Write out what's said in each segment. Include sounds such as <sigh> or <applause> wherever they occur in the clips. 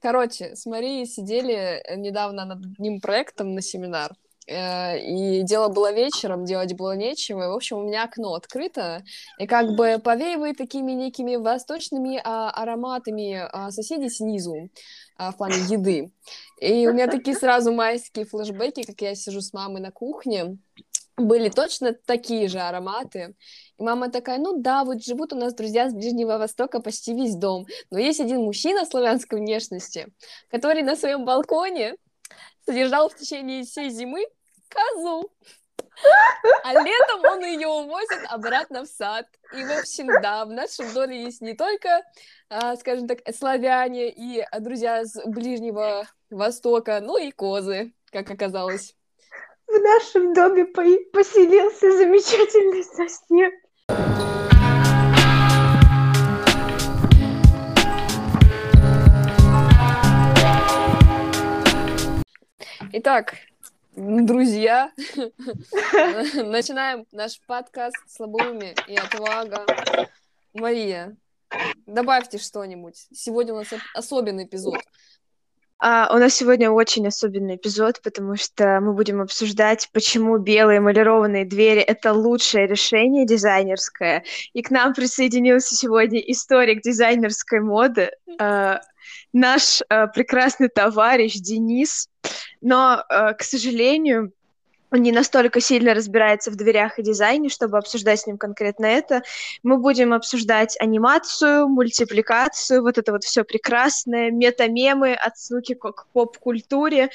Короче, с Марией сидели э, недавно над одним проектом на семинар, э, и дело было вечером, делать было нечего. В общем, у меня окно открыто, и как бы повеивает такими некими восточными а, ароматами а, соседей снизу а, в плане еды. И у меня такие сразу майские флешбеки, как я сижу с мамой на кухне, были точно такие же ароматы. И мама такая, ну да, вот живут у нас друзья с Ближнего Востока почти весь дом. Но есть один мужчина славянской внешности, который на своем балконе содержал в течение всей зимы козу. А летом он ее увозит обратно в сад. И, в общем, да, в нашем доме есть не только, а, скажем так, славяне и друзья с Ближнего Востока, но и козы, как оказалось. В нашем доме поселился замечательный сосед. Итак, друзья, <laughs> начинаем наш подкаст «Слабоумие и отвага». Мария, добавьте что-нибудь. Сегодня у нас особенный эпизод. А, у нас сегодня очень особенный эпизод, потому что мы будем обсуждать, почему белые эмалированные двери — это лучшее решение дизайнерское. И к нам присоединился сегодня историк дизайнерской моды, э, наш э, прекрасный товарищ Денис. Но, э, к сожалению, он не настолько сильно разбирается в дверях и дизайне, чтобы обсуждать с ним конкретно это. Мы будем обсуждать анимацию, мультипликацию, вот это вот все прекрасное, метамемы, отсылки к поп-культуре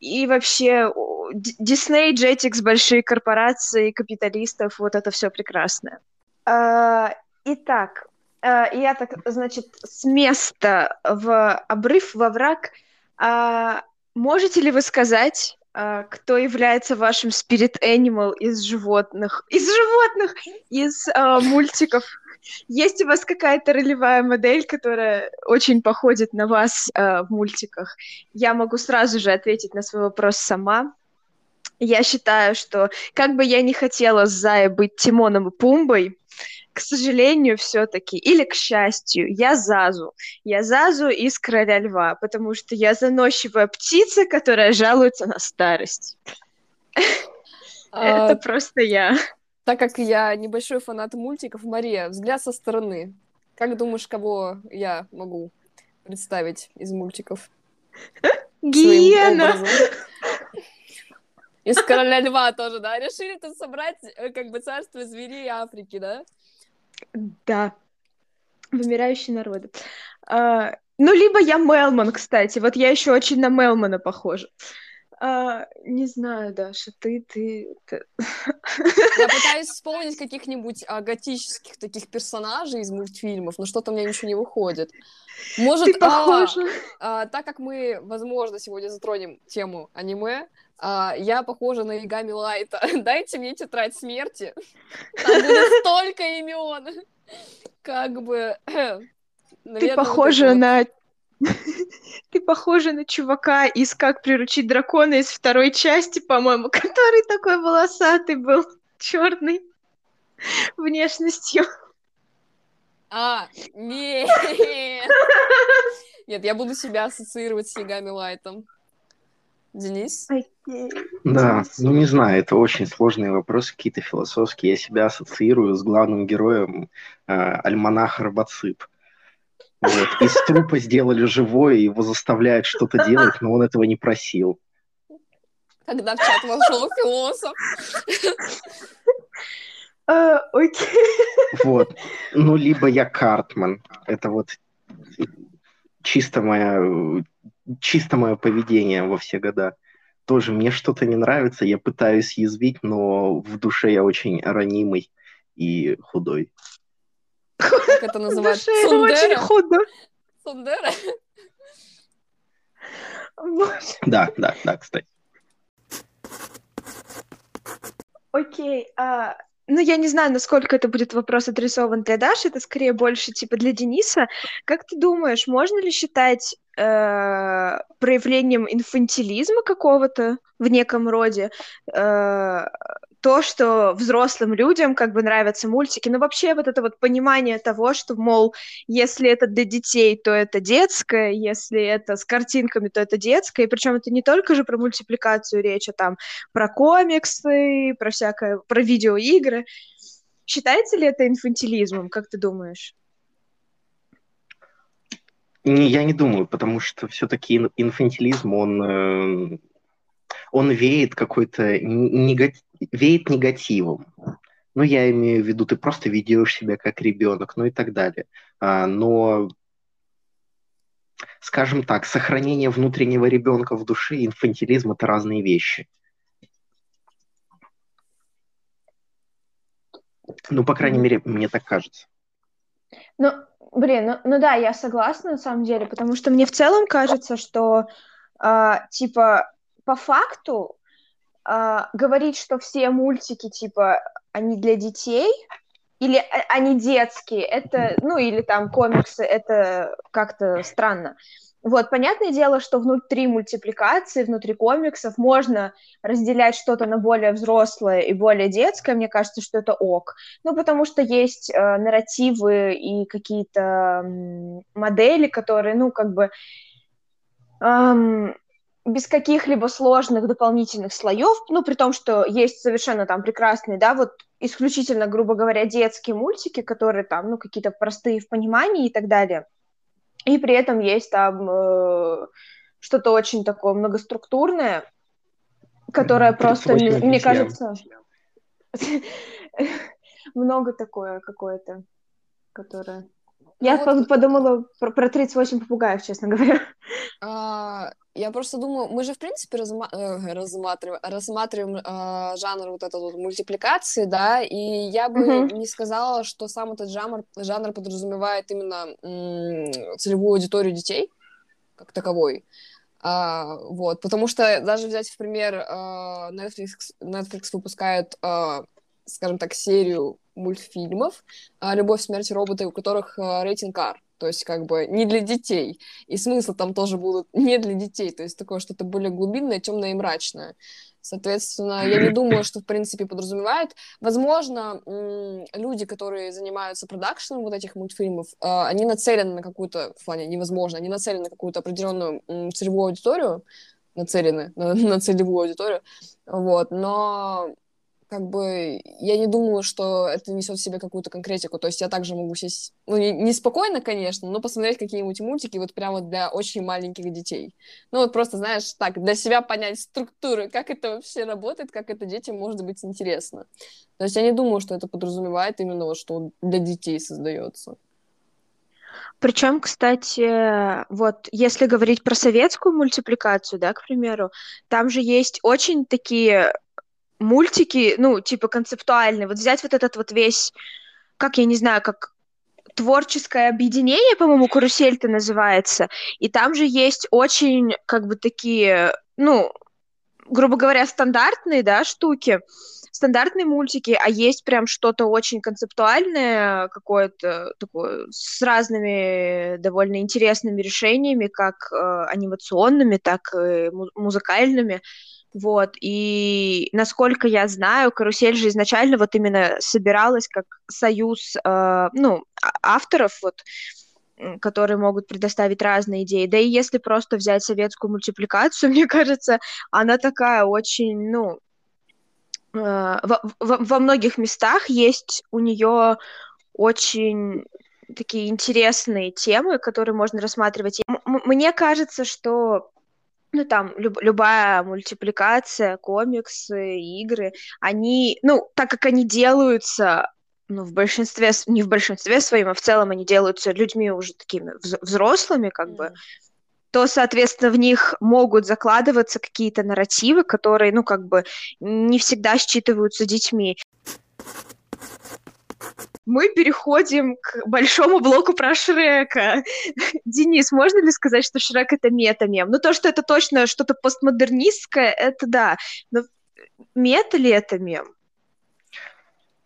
и вообще Disney, Jetix, большие корпорации, капиталистов, вот это все прекрасное. А, итак, а, я так, значит, с места в обрыв, во враг. А, можете ли вы сказать, кто является вашим spirit animal из животных? Из животных! Из а, мультиков. Есть у вас какая-то ролевая модель, которая очень походит на вас а, в мультиках? Я могу сразу же ответить на свой вопрос сама. Я считаю, что как бы я не хотела с Зая быть Тимоном и Пумбой, к сожалению, все-таки, или к счастью, я Зазу. Я Зазу из Короля Льва, потому что я заносчивая птица, которая жалуется на старость. Это просто я. Так как я небольшой фанат мультиков, Мария, взгляд со стороны. Как думаешь, кого я могу представить из мультиков? Гиена! Из Короля Льва тоже, да? Решили тут собрать э, как бы царство зверей Африки, да? Да. Вымирающие народы. А, ну, либо я Мелман, кстати. Вот я еще очень на Мелмана похожа. А, не знаю, Даша, ты, ты, ты... Я <laughs> пытаюсь вспомнить каких-нибудь а, готических таких персонажей из мультфильмов, но что-то у меня ничего не выходит. Может, ты похожа. А, а, так как мы, возможно, сегодня затронем тему аниме, а, я похожа на Игами Лайта. <laughs> Дайте мне тетрадь смерти. Там будет <laughs> столько имен. <laughs> Как бы... <clears throat> Наверное, Ты похожа вот на... Ты похожа на чувака из «Как приручить дракона» из второй части, по-моему, который такой волосатый был, черный, внешностью. А, нет! Нет, я буду себя ассоциировать с Ягами Лайтом. Денис? Да, ну не знаю, это очень сложные вопросы, какие-то философские. Я себя ассоциирую с главным героем э, Альманах Робоцип. Вот. Из трупа сделали живое, его заставляют что-то делать, но он этого не просил. Когда в чат вошел философ. А, окей. Вот. Ну, либо я Картман. Это вот чисто моя чисто мое поведение во все года. Тоже мне что-то не нравится, я пытаюсь язвить, но в душе я очень ранимый и худой. Как это называется? Очень худой. Сундера? Да, да, да, кстати. Окей, а ну, я не знаю, насколько это будет вопрос адресован для Даши, это скорее больше типа для Дениса. Как ты думаешь, можно ли считать э, проявлением инфантилизма какого-то в неком роде э, то, что взрослым людям как бы нравятся мультики, но вообще вот это вот понимание того, что, мол, если это для детей, то это детское, если это с картинками, то это детское, и причем это не только же про мультипликацию речь, а там про комиксы, про всякое, про видеоигры. Считается ли это инфантилизмом, как ты думаешь? Не, я не думаю, потому что все-таки инфантилизм, он, э, он веет какой-то негатив, веет негативом. Ну, я имею в виду, ты просто ведешь себя как ребенок, ну и так далее. А, но, скажем так, сохранение внутреннего ребенка в душе и инфантилизм это разные вещи. Ну, по крайней мере, мне так кажется. Ну, блин, ну, ну да, я согласна на самом деле, потому что мне в целом кажется, что э, типа по факту э, говорить, что все мультики типа они для детей или они детские, это, ну или там комиксы, это как-то странно. Вот, понятное дело, что внутри мультипликации, внутри комиксов можно разделять что-то на более взрослое и более детское, мне кажется, что это ок. Ну, потому что есть э, нарративы и какие-то э, модели, которые, ну, как бы эм, без каких-либо сложных дополнительных слоев, ну, при том, что есть совершенно там прекрасные, да, вот исключительно, грубо говоря, детские мультики, которые там, ну, какие-то простые в понимании и так далее – и при этом есть там э, что-то очень такое многоструктурное, которое просто, мне, мне кажется, <laughs> много такое какое-то, которое... Я вот... подумала про, про 38 попугаев, честно говоря. А, я просто думаю, мы же, в принципе, разма... э, рассматриваем, рассматриваем э, жанр вот этот вот мультипликации, да, и я бы uh-huh. не сказала, что сам этот жанр, жанр подразумевает именно м- целевую аудиторию детей, как таковой. А, вот, потому что даже взять в пример, э, Netflix, Netflix выпускает, э, скажем так, серию мультфильмов э, «Любовь, смерть роботы», у которых э, рейтинг R то есть как бы не для детей. И смысл там тоже будут <laughs> не для детей, то есть такое что-то более глубинное, темное и мрачное. Соответственно, я не думаю, что в принципе подразумевает. Возможно, люди, которые занимаются продакшеном вот этих мультфильмов, а, они нацелены на какую-то, в плане невозможно, они нацелены на какую-то определенную целевую аудиторию, нацелены на, <laughs> на целевую аудиторию, вот, но как бы я не думаю, что это несет в себе какую-то конкретику. То есть я также могу сесть, ну, не спокойно, конечно, но посмотреть какие-нибудь мультики вот прямо для очень маленьких детей. Ну, вот просто, знаешь, так, для себя понять структуры, как это вообще работает, как это детям может быть интересно. То есть я не думаю, что это подразумевает именно вот, что для детей создается. Причем, кстати, вот если говорить про советскую мультипликацию, да, к примеру, там же есть очень такие мультики, ну, типа концептуальные, вот взять вот этот вот весь, как я не знаю, как творческое объединение, по-моему, карусель-то называется, и там же есть очень, как бы, такие, ну, грубо говоря, стандартные, да, штуки, стандартные мультики, а есть прям что-то очень концептуальное, какое-то такое, с разными довольно интересными решениями, как э, анимационными, так и музыкальными, вот, и насколько я знаю, карусель же изначально вот именно собиралась как союз, э, ну, а, авторов, вот, которые могут предоставить разные идеи. Да и если просто взять советскую мультипликацию, <laughs> мне кажется, она такая очень, ну, э, во, во, во многих местах есть у нее очень такие интересные темы, которые можно рассматривать. М- мне кажется, что ну, там, люб- любая мультипликация, комиксы, игры, они, ну, так как они делаются, ну, в большинстве, не в большинстве своем, а в целом они делаются людьми уже такими взрослыми, как mm. бы, то, соответственно, в них могут закладываться какие-то нарративы, которые, ну, как бы, не всегда считываются детьми мы переходим к большому блоку про Шрека. <laughs> Денис, можно ли сказать, что Шрек это мета-мем? Ну, то, что это точно что-то постмодернистское, это да. Но мета ли это мем?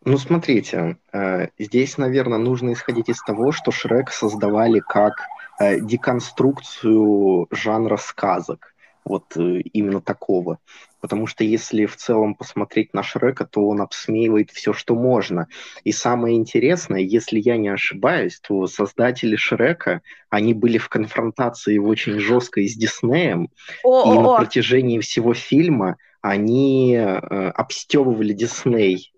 Ну, смотрите, э, здесь, наверное, нужно исходить из того, что Шрек создавали как э, деконструкцию жанра сказок. Вот э, именно такого. Потому что если в целом посмотреть на Шрека, то он обсмеивает все, что можно. И самое интересное, если я не ошибаюсь, то создатели Шрека, они были в конфронтации очень жесткой с Диснеем, и на протяжении всего фильма они э, обстебывали Дисней.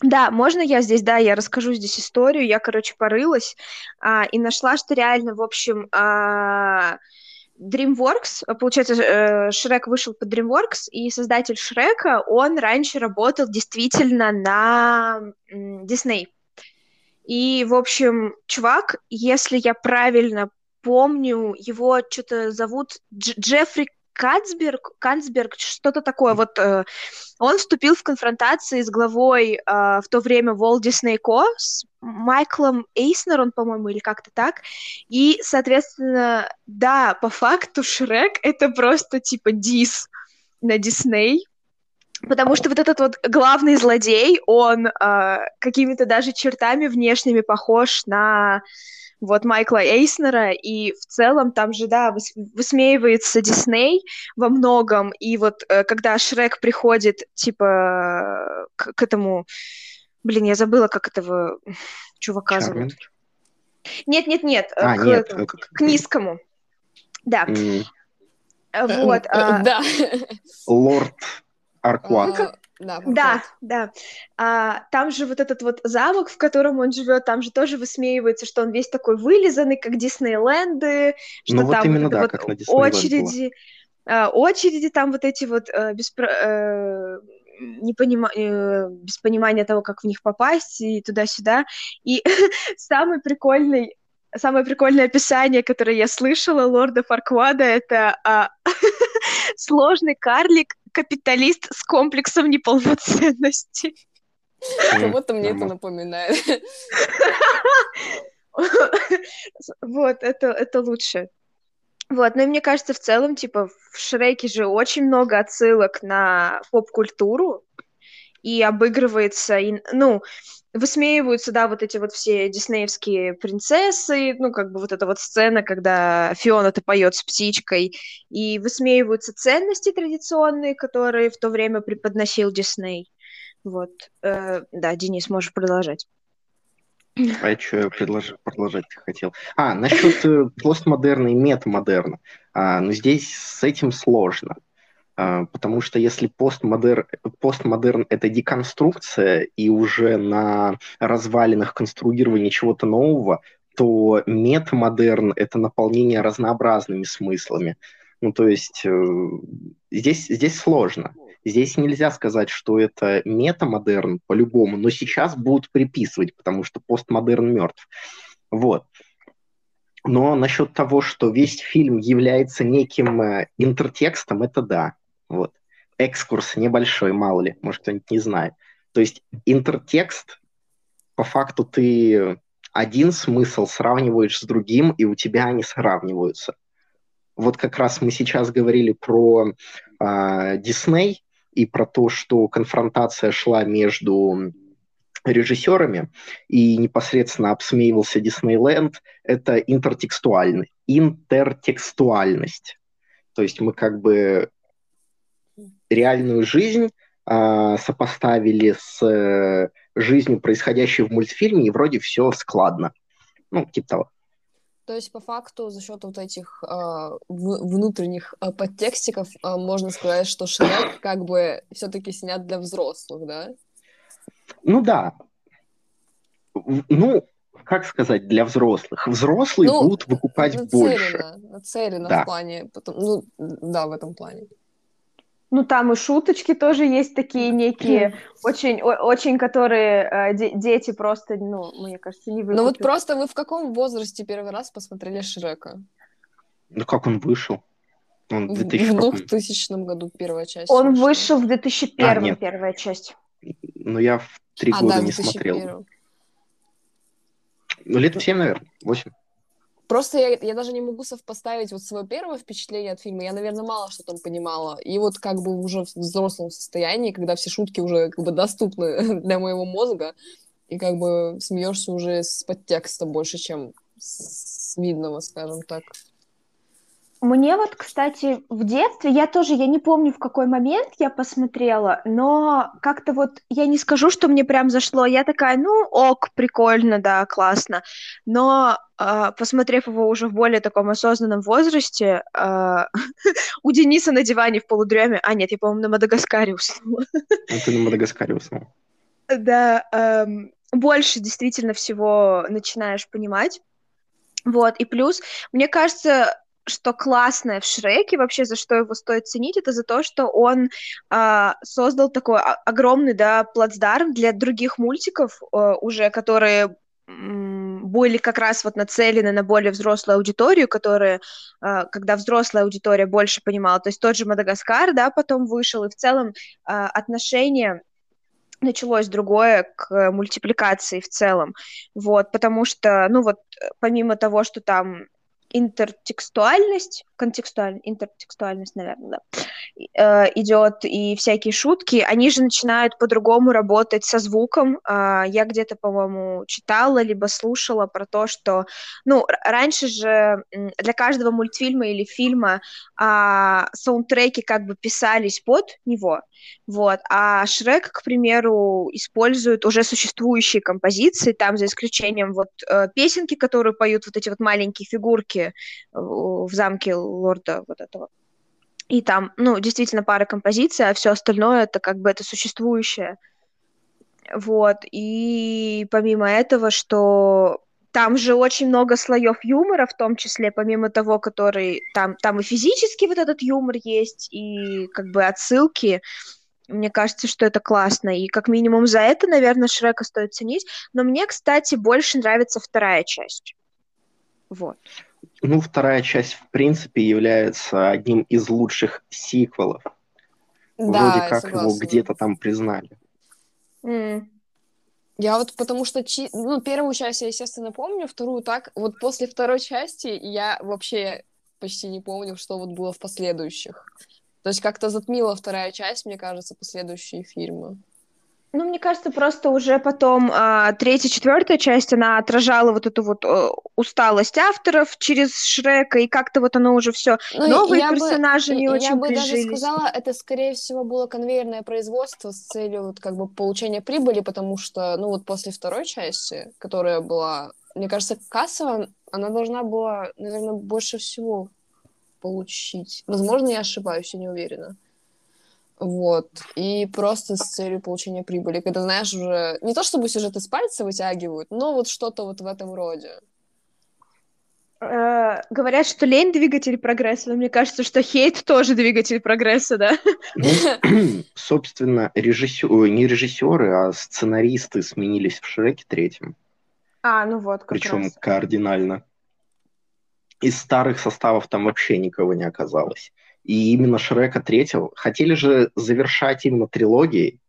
Да, можно я здесь, да, я расскажу здесь историю. Я, короче, порылась а, и нашла, что реально, в общем, а, DreamWorks, а, получается, э, Шрек вышел под DreamWorks, и создатель Шрека, он раньше работал действительно на Disney. И, в общем, чувак, если я правильно помню, его что-то зовут Дж- Джеффри Кацберг, Канцберг, что-то такое. Вот э, он вступил в конфронтации с главой э, в то время Walt Disney Co. с Майклом Эйснер, он, по-моему, или как-то так. И, соответственно, да, по факту Шрек это просто типа дис на Дисней. Потому что вот этот вот главный злодей, он э, какими-то даже чертами внешними похож на вот Майкла Эйснера, и в целом там же, да, выс- высмеивается Дисней во многом, и вот э, когда Шрек приходит, типа, к, к этому, блин, я забыла, как этого чувака Чармин. зовут. Нет-нет-нет, э, А, к, нет, этому, э, к- к низкому. Да, э, вот. а, Да. Лорд Аркуат. Да, Да, вот. да. А, там же вот этот вот замок, в котором он живет, там же тоже высмеивается, что он весь такой вылизанный, как Диснейленды, что Ну вот там именно да, вот как на Диснейленд было. очереди, а, очереди там вот эти вот э, без, про- э, не понима- э, без понимания того, как в них попасть и туда-сюда. И <laughs> самый прикольный Самое прикольное описание, которое я слышала лорда Фарквада, это а, <laughs> сложный карлик, капиталист с комплексом неполноценности. Кого-то мне это напоминает. Вот, это, это лучше. Вот, ну и мне кажется, в целом, типа, в Шреке же очень много отсылок на поп-культуру, и обыгрывается, и, ну, высмеиваются, да, вот эти вот все диснеевские принцессы, ну, как бы вот эта вот сцена, когда Фиона-то поет с птичкой, и высмеиваются ценности традиционные, которые в то время преподносил Дисней. Вот, Э, да, Денис, можешь продолжать. А я что предлож... продолжать хотел? А, насчет э, постмодерна и метамодерна. А, ну, здесь с этим сложно. А, потому что если постмодер... постмодерн — это деконструкция и уже на развалинах конструирование чего-то нового, то метамодерн — это наполнение разнообразными смыслами. Ну, то есть э, здесь, здесь сложно. Здесь нельзя сказать, что это метамодерн по-любому, но сейчас будут приписывать, потому что постмодерн мертв. Вот. Но насчет того, что весь фильм является неким э, интертекстом, это да. Вот. Экскурс небольшой, мало ли, может, кто-нибудь не знает. То есть интертекст, по факту ты один смысл сравниваешь с другим, и у тебя они сравниваются. Вот как раз мы сейчас говорили про а, Дисней, и про то, что конфронтация шла между режиссерами и непосредственно обсмеивался Диснейленд, это интертекстуальный, интертекстуальность. То есть мы как бы реальную жизнь э, сопоставили с э, жизнью, происходящей в мультфильме, и вроде все складно. Ну, типа того. То есть, по факту, за счет вот этих э, внутренних э, подтекстиков э, можно сказать, что Шрек как бы все-таки снят для взрослых, да? Ну да. Ну, как сказать, для взрослых. Взрослые Ну, будут выкупать больше. Нацелено, нацелено Да. в плане, потом, ну, да, в этом плане. Ну, там и шуточки тоже есть такие некие, <clears throat> очень, о- очень, которые э, де- дети просто, ну, мне кажется, не Ну вот выкупят. просто вы в каком возрасте первый раз посмотрели Шрека? Ну как он вышел? Он в В 2000 в каком? 2000 году первая часть Он вышла. вышел в 2001 А, нет. первая часть. Ну я в три А, года да, не смотрел. 2001. Ну лет в 7, наверное, 8. Просто я, я даже не могу совпоставить вот свое первое впечатление от фильма. Я, наверное, мало что там понимала. И вот как бы уже в взрослом состоянии, когда все шутки уже как бы доступны <laughs> для моего мозга, и как бы смеешься уже с подтекста больше, чем с видного, скажем так. Мне вот, кстати, в детстве, я тоже, я не помню, в какой момент я посмотрела, но как-то вот, я не скажу, что мне прям зашло, я такая, ну, ок, прикольно, да, классно, но э, посмотрев его уже в более таком осознанном возрасте, э, <laughs> у Дениса на диване в полудреме, а нет, я, по-моему, на Мадагаскаре уснула. А ты на Мадагаскаре уснул. Да, эм, больше действительно всего начинаешь понимать. Вот, и плюс, мне кажется, что классное в Шреке, вообще за что его стоит ценить, это за то, что он э, создал такой огромный, да, плацдарм для других мультиков э, уже, которые были как раз вот нацелены на более взрослую аудиторию, которые, э, когда взрослая аудитория больше понимала, то есть тот же Мадагаскар, да, потом вышел, и в целом э, отношение началось другое к мультипликации в целом, вот, потому что, ну вот, помимо того, что там интертекстуальность, контекстуальность, интертекстуальность, наверное, да, э, идет и всякие шутки, они же начинают по-другому работать со звуком. Э, я где-то, по-моему, читала либо слушала про то, что, ну, раньше же для каждого мультфильма или фильма э, саундтреки как бы писались под него, вот, а Шрек, к примеру, использует уже существующие композиции, там за исключением вот э, песенки, которые поют вот эти вот маленькие фигурки в замке лорда вот этого. И там, ну, действительно пара композиций, а все остальное это как бы это существующее. Вот. И помимо этого, что там же очень много слоев юмора, в том числе, помимо того, который там, там и физически вот этот юмор есть, и как бы отсылки. Мне кажется, что это классно. И как минимум за это, наверное, Шрека стоит ценить. Но мне, кстати, больше нравится вторая часть. Вот. Ну, вторая часть, в принципе, является одним из лучших сиквелов. Да, Вроде как согласна. его где-то там признали. Mm. Я вот потому что, чи... ну, первую часть я, естественно, помню, вторую так. Вот после второй части я вообще почти не помню, что вот было в последующих. То есть как-то затмила вторая часть, мне кажется, последующие фильмы. Ну, мне кажется, просто уже потом а, третья, четвертая часть, она отражала вот эту вот э, усталость авторов через Шрека, и как-то вот оно уже все ну, новые персонажи бы, не очень Я бы даже сказала, это, скорее всего, было конвейерное производство с целью вот как бы получения прибыли, потому что, ну, вот после второй части, которая была, мне кажется, кассовая, она должна была, наверное, больше всего получить. Возможно, я ошибаюсь, я не уверена. Вот. И просто с целью получения прибыли. Когда, знаешь, уже... Не то чтобы сюжеты с пальца вытягивают, но вот что-то вот в этом роде. Э, говорят, что лень двигатель прогресса, но мне кажется, что хейт тоже двигатель прогресса, да? Ну, <clears throat> собственно, режиссеры, не режиссеры, а сценаристы сменились в Шреке третьем. А, ну вот, как Причем раз. кардинально. Из старых составов там вообще никого не оказалось и именно Шрека третьего хотели же завершать именно трилогией.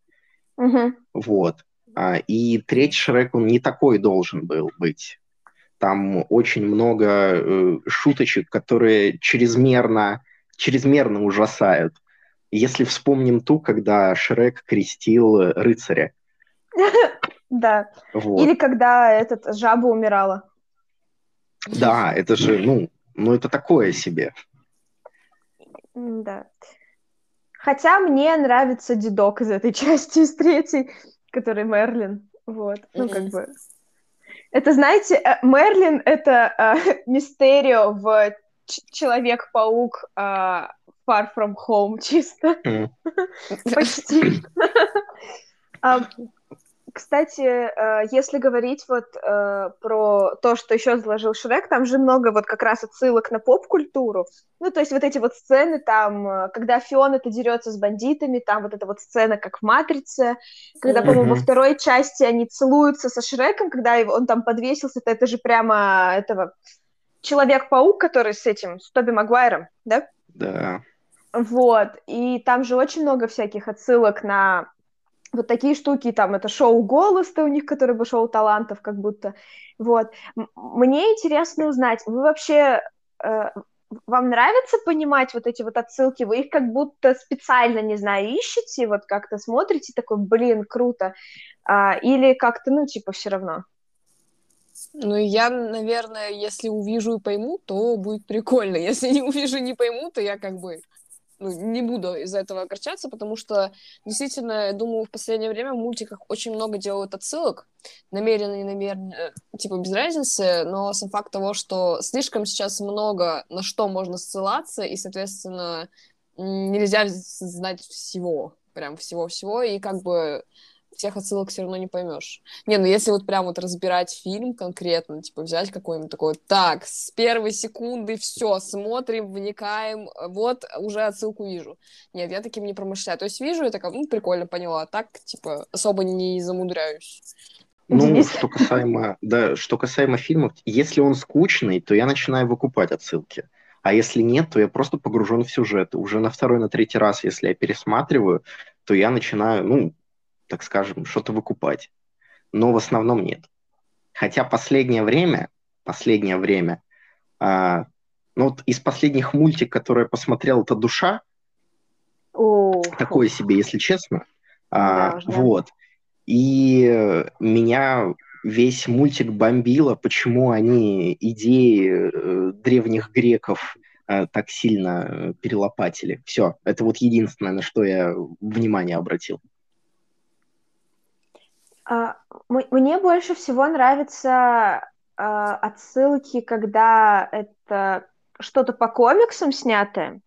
Угу. Вот. А, и третий Шрек, он не такой должен был быть. Там очень много э, шуточек, которые чрезмерно, чрезмерно ужасают. Если вспомним ту, когда Шрек крестил рыцаря. <laughs> Да. Или когда этот жаба умирала. Да, это же, ну, ну это такое себе. Да. Хотя мне нравится дедок из этой <laughs> части, из третьей, который Мерлин. Вот, ну, как бы... Это, знаете, э, Мерлин — это э, <laughs> мистерио в Человек-паук э, Far From Home <laughs> чисто. Почти. Кстати, э, если говорить вот э, про то, что еще заложил Шрек, там же много вот как раз отсылок на поп-культуру. Ну, то есть вот эти вот сцены там, э, когда Фиона-то дерется с бандитами, там вот эта вот сцена, как в «Матрице», когда, по-моему, во второй части они целуются со Шреком, когда он там подвесился, то это же прямо этого Человек-паук, который с этим, с Тоби Магуайром, да? Да. Вот, и там же очень много всяких отсылок на вот такие штуки, там, это шоу «Голос»-то у них, который бы шоу талантов, как будто, вот. Мне интересно узнать, вы вообще, э, вам нравится понимать вот эти вот отсылки, вы их как будто специально, не знаю, ищете, вот как-то смотрите, такой, блин, круто, а, или как-то, ну, типа, все равно? Ну, я, наверное, если увижу и пойму, то будет прикольно. <laughs> Если не увижу и не пойму, то я как бы ну, не буду из-за этого огорчаться, потому что действительно, я думаю, в последнее время в мультиках очень много делают отсылок, намеренно и намеренно, э, типа без разницы, но сам факт того, что слишком сейчас много на что можно ссылаться, и, соответственно, нельзя знать всего, прям всего-всего, и как бы всех отсылок все равно не поймешь. Не, ну если вот прям вот разбирать фильм конкретно, типа взять какой-нибудь такой, так, с первой секунды все, смотрим, вникаем, вот уже отсылку вижу. Нет, я таким не промышляю. То есть вижу, я такая, ну, прикольно, поняла. А так, типа, особо не замудряюсь. Ну, что касаемо, да, что касаемо фильмов, если он скучный, то я начинаю выкупать отсылки. А если нет, то я просто погружен в сюжет. Уже на второй, на третий раз, если я пересматриваю, то я начинаю, ну, так скажем, что-то выкупать. Но в основном нет. Хотя последнее время, последнее время, а, ну вот из последних мультик, которые я посмотрел, это «Душа», О, такое себе, если честно. А, да, вот. И меня весь мультик бомбило, почему они идеи э, древних греков э, так сильно э, перелопатили. Все, это вот единственное, на что я внимание обратил. А, мне больше всего нравятся а, отсылки, когда это что-то по комиксам снятое.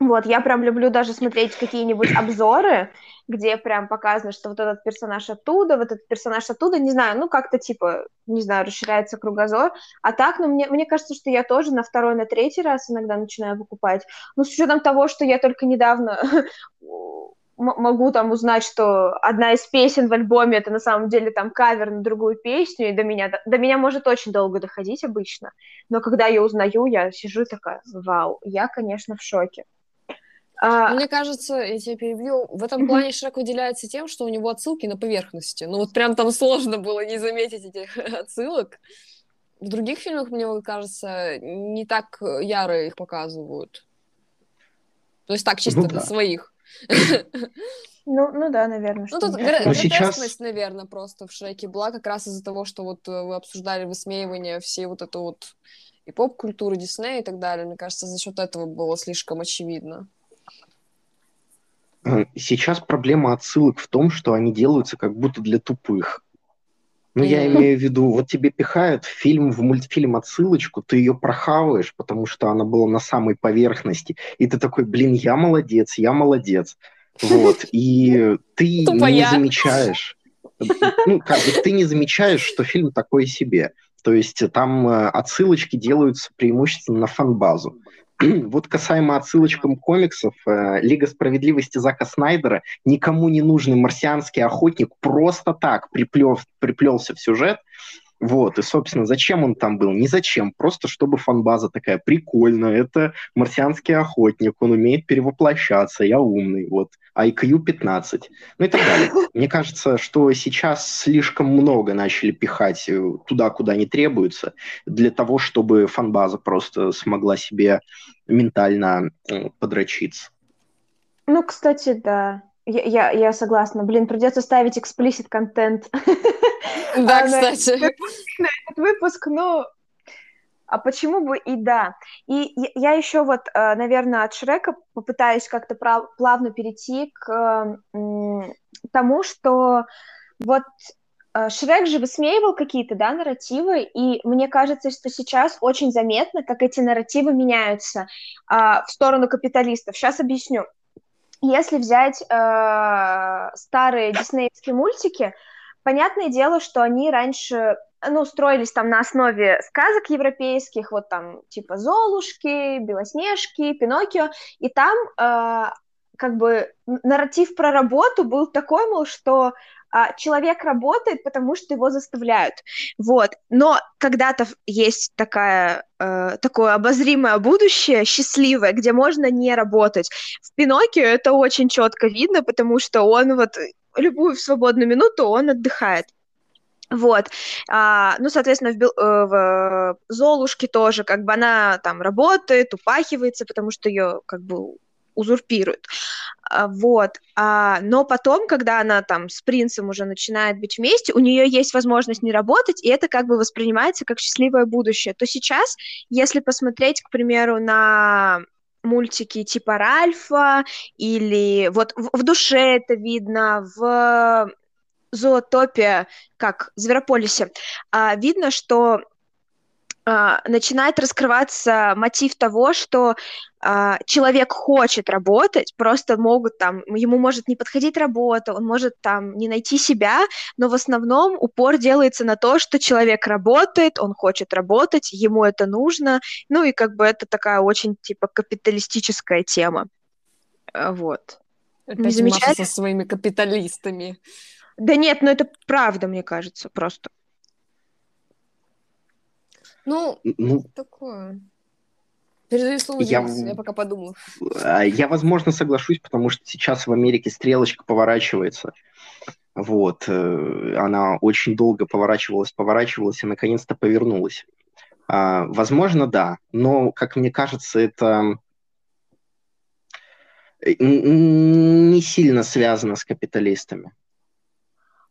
Вот, я прям люблю даже смотреть какие-нибудь обзоры, где прям показано, что вот этот персонаж оттуда, вот этот персонаж оттуда, не знаю, ну как-то типа, не знаю, расширяется кругозор. А так, ну мне, мне кажется, что я тоже на второй, на третий раз иногда начинаю выкупать. Ну с учетом того, что я только недавно <laughs> могу там узнать, что одна из песен в альбоме это на самом деле там кавер на другую песню, и до меня, до, до меня может очень долго доходить обычно, но когда я узнаю, я сижу такая, вау, я, конечно, в шоке. А... Мне кажется, я тебя перебью, в этом плане Шрек выделяется тем, что у него отсылки на поверхности. Ну вот прям там сложно было не заметить этих <laughs> отсылок. В других фильмах, мне кажется, не так яро их показывают. То есть так, чисто ну, да. своих. Ну, ну да, наверное. Ну, тут гр- ну, сейчас... наверное, просто в Шреке была как раз из-за того, что вот э, вы обсуждали высмеивание всей вот это вот и поп-культуры Диснея и так далее. Мне кажется, за счет этого было слишком очевидно. Сейчас проблема отсылок в том, что они делаются как будто для тупых. Ну, я имею в виду, вот тебе пихают фильм в мультфильм отсылочку, ты ее прохаваешь, потому что она была на самой поверхности, и ты такой, блин, я молодец, я молодец. Вот, и ты <laughs> не замечаешь, ну, как бы ты не замечаешь, что фильм такой себе. То есть там э, отсылочки делаются преимущественно на фан-базу. <clears throat> вот касаемо отсылочкам комиксов, э, Лига справедливости Зака Снайдера, никому не нужный марсианский охотник просто так приплел, приплелся в сюжет, вот, и, собственно, зачем он там был? Не зачем, просто чтобы фанбаза такая, прикольно, это марсианский охотник, он умеет перевоплощаться, я умный, вот, IQ 15, ну и так далее. <laughs> Мне кажется, что сейчас слишком много начали пихать э, туда, куда не требуется, для того, чтобы фанбаза просто смогла себе ментально э, подрочиться. Ну, кстати, да. Я, я, я согласна. Блин, придется ставить эксплисит контент. <laughs> Да, а, кстати. На этот выпуск, ну, а почему бы и да? И я еще вот, э, наверное, от Шрека попытаюсь как-то плавно перейти к тому, что вот э, Шрек же высмеивал какие-то, да, нарративы, и мне кажется, что сейчас очень заметно, как эти нарративы меняются а, в сторону капиталистов. Сейчас объясню. Если взять э, старые диснеевские мультики, понятное дело, что они раньше ну, строились там на основе сказок европейских, вот там типа Золушки, Белоснежки, Пиноккио, и там э, как бы нарратив про работу был такой, мол, что человек работает, потому что его заставляют. Вот. Но когда-то есть такая, э, такое обозримое будущее, счастливое, где можно не работать. В Пиноккио это очень четко видно, потому что он вот любую свободную минуту он отдыхает. Вот, а, ну, соответственно, в, э, в Золушке тоже, как бы она там работает, упахивается, потому что ее как бы узурпирует. А, вот. А, но потом, когда она там с принцем уже начинает быть вместе, у нее есть возможность не работать, и это как бы воспринимается как счастливое будущее. То сейчас, если посмотреть, к примеру, на мультики типа Ральфа, или вот в, в душе это видно, в Зоотопе, как Зверополисе, а, видно, что начинает раскрываться мотив того, что а, человек хочет работать, просто могут там, ему может не подходить работа, он может там не найти себя, но в основном упор делается на то, что человек работает, он хочет работать, ему это нужно, ну и как бы это такая очень типа капиталистическая тема. А, вот. Опять не замечаете? со своими капиталистами. Да нет, ну это правда, мне кажется, просто. Ну, ну такое. Передаю слово я, я пока подумаю. А, я, возможно, соглашусь, потому что сейчас в Америке стрелочка поворачивается. Вот. Э, она очень долго поворачивалась, поворачивалась и наконец-то повернулась. А, возможно, да. Но, как мне кажется, это не сильно связано с капиталистами.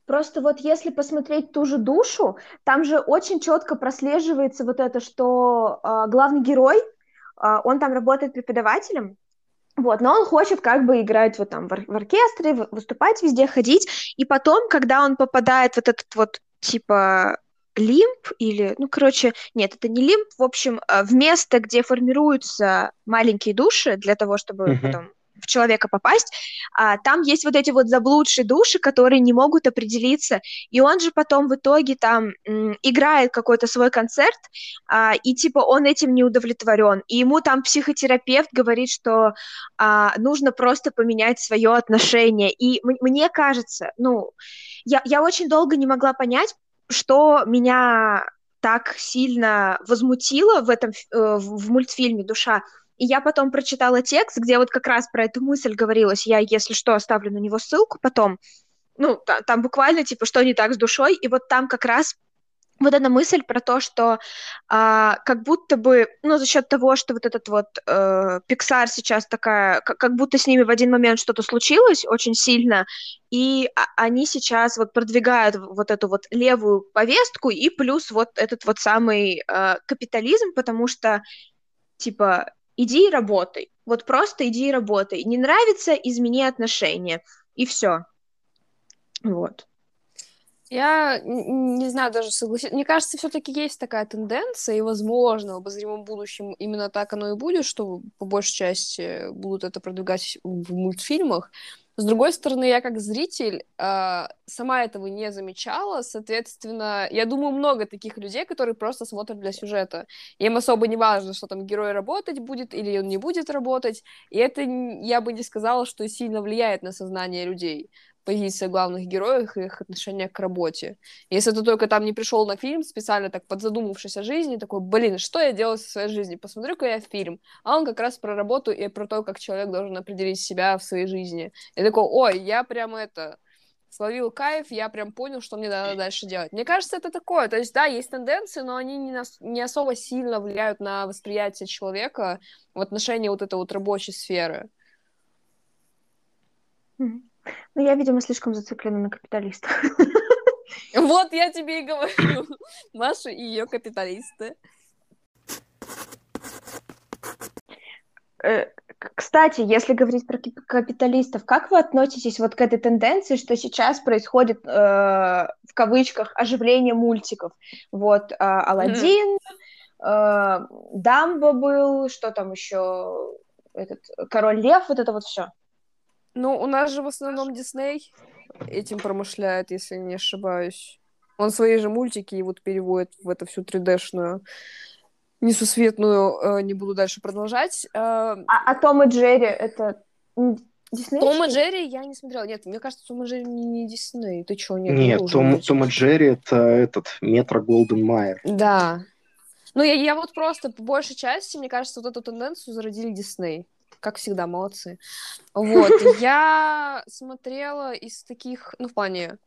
Просто вот если посмотреть ту же душу, там же очень четко прослеживается вот это, что э, главный герой, э, он там работает преподавателем, вот, но он хочет как бы играть вот там в, ор- в оркестре, выступать везде, ходить, и потом, когда он попадает в этот вот типа лимп или, ну, короче, нет, это не лимп, в общем, в место, где формируются маленькие души для того, чтобы uh-huh. потом в человека попасть, а, там есть вот эти вот заблудшие души, которые не могут определиться, и он же потом в итоге там играет какой-то свой концерт, а, и типа он этим не удовлетворен, и ему там психотерапевт говорит, что а, нужно просто поменять свое отношение, и мне кажется, ну, я, я очень долго не могла понять, что меня так сильно возмутило в этом э, в мультфильме «Душа», и я потом прочитала текст, где вот как раз про эту мысль говорилось. Я, если что, оставлю на него ссылку потом. Ну, та, там буквально, типа, что не так с душой. И вот там как раз вот эта мысль про то, что а, как будто бы, ну, за счет того, что вот этот вот э, Pixar сейчас такая, как, как будто с ними в один момент что-то случилось очень сильно, и а, они сейчас вот продвигают вот эту вот левую повестку и плюс вот этот вот самый э, капитализм, потому что, типа, иди и работай. Вот просто иди и работай. Не нравится, измени отношения. И все. Вот. Я не знаю даже согласиться. Мне кажется, все-таки есть такая тенденция, и, возможно, в обозримом будущем именно так оно и будет, что по большей части будут это продвигать в мультфильмах. С другой стороны, я как зритель э, сама этого не замечала, соответственно, я думаю, много таких людей, которые просто смотрят для сюжета. Им особо не важно, что там герой работать будет или он не будет работать, и это я бы не сказала, что сильно влияет на сознание людей позиция главных героев и их отношение к работе. Если ты только там не пришел на фильм, специально так подзадумавшись о жизни, такой, блин, что я делаю со своей жизнью? Посмотрю-ка я фильм. А он как раз про работу и про то, как человек должен определить себя в своей жизни. И такой, ой, я прям это словил кайф, я прям понял, что мне надо дальше делать. Мне кажется, это такое. То есть, да, есть тенденции, но они не, нас, не особо сильно влияют на восприятие человека в отношении вот этой вот рабочей сферы. Ну, я, видимо, слишком зациклена на капиталистах. Вот я тебе и говорю. Маша и ее капиталисты. Э, кстати, если говорить про капиталистов, как вы относитесь вот к этой тенденции, что сейчас происходит э, в кавычках оживление мультиков? Вот э, Алладин, э, Дамбо был, что там еще, этот Король Лев, вот это вот все. Ну, у нас же в основном Дисней этим промышляет, если не ошибаюсь. Он свои же мультики вот переводит в эту всю 3D-шную несусветную, э, не буду дальше продолжать. Э, а, а Том и Джерри это Дисней? Том и Джерри я не смотрела. Нет, мне кажется, Том и Джерри не, не Дисней. Ты чё, нет? Нет, Том, Том и Джерри это этот Метро Голден Майер. Да. Ну, я, я вот просто по большей части, мне кажется, вот эту тенденцию зародили Дисней как всегда, молодцы. Вот, я смотрела из таких, ну, в плане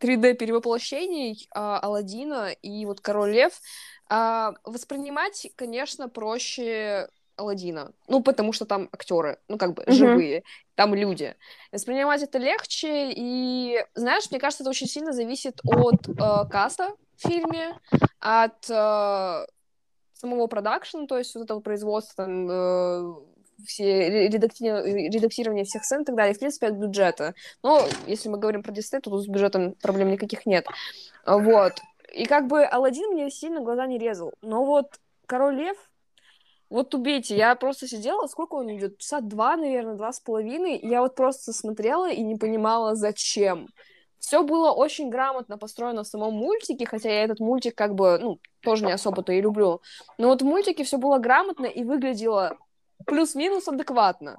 3D-перевоплощений а, Алладина и вот Король Лев. А, воспринимать, конечно, проще Алладина. Ну, потому что там актеры, ну, как бы, живые, там люди. Воспринимать это легче, и, знаешь, мне кажется, это очень сильно зависит от э, каста в фильме, от э, самого продакшена, то есть вот этого производства, там, э, все ре- редакти- редактирование всех сцен и так далее, в принципе, от бюджета. Но если мы говорим про Дисней, то тут с бюджетом проблем никаких нет. А, Вот. И как бы Алладин мне сильно глаза не резал. Но вот Король Лев, вот убейте, я просто сидела, сколько он идет? Часа два, наверное, два с половиной. Я вот просто смотрела и не понимала, зачем. Все было очень грамотно построено в самом мультике, хотя я этот мультик как бы, ну, тоже не особо-то и люблю. Но вот в мультике все было грамотно и выглядело плюс-минус адекватно.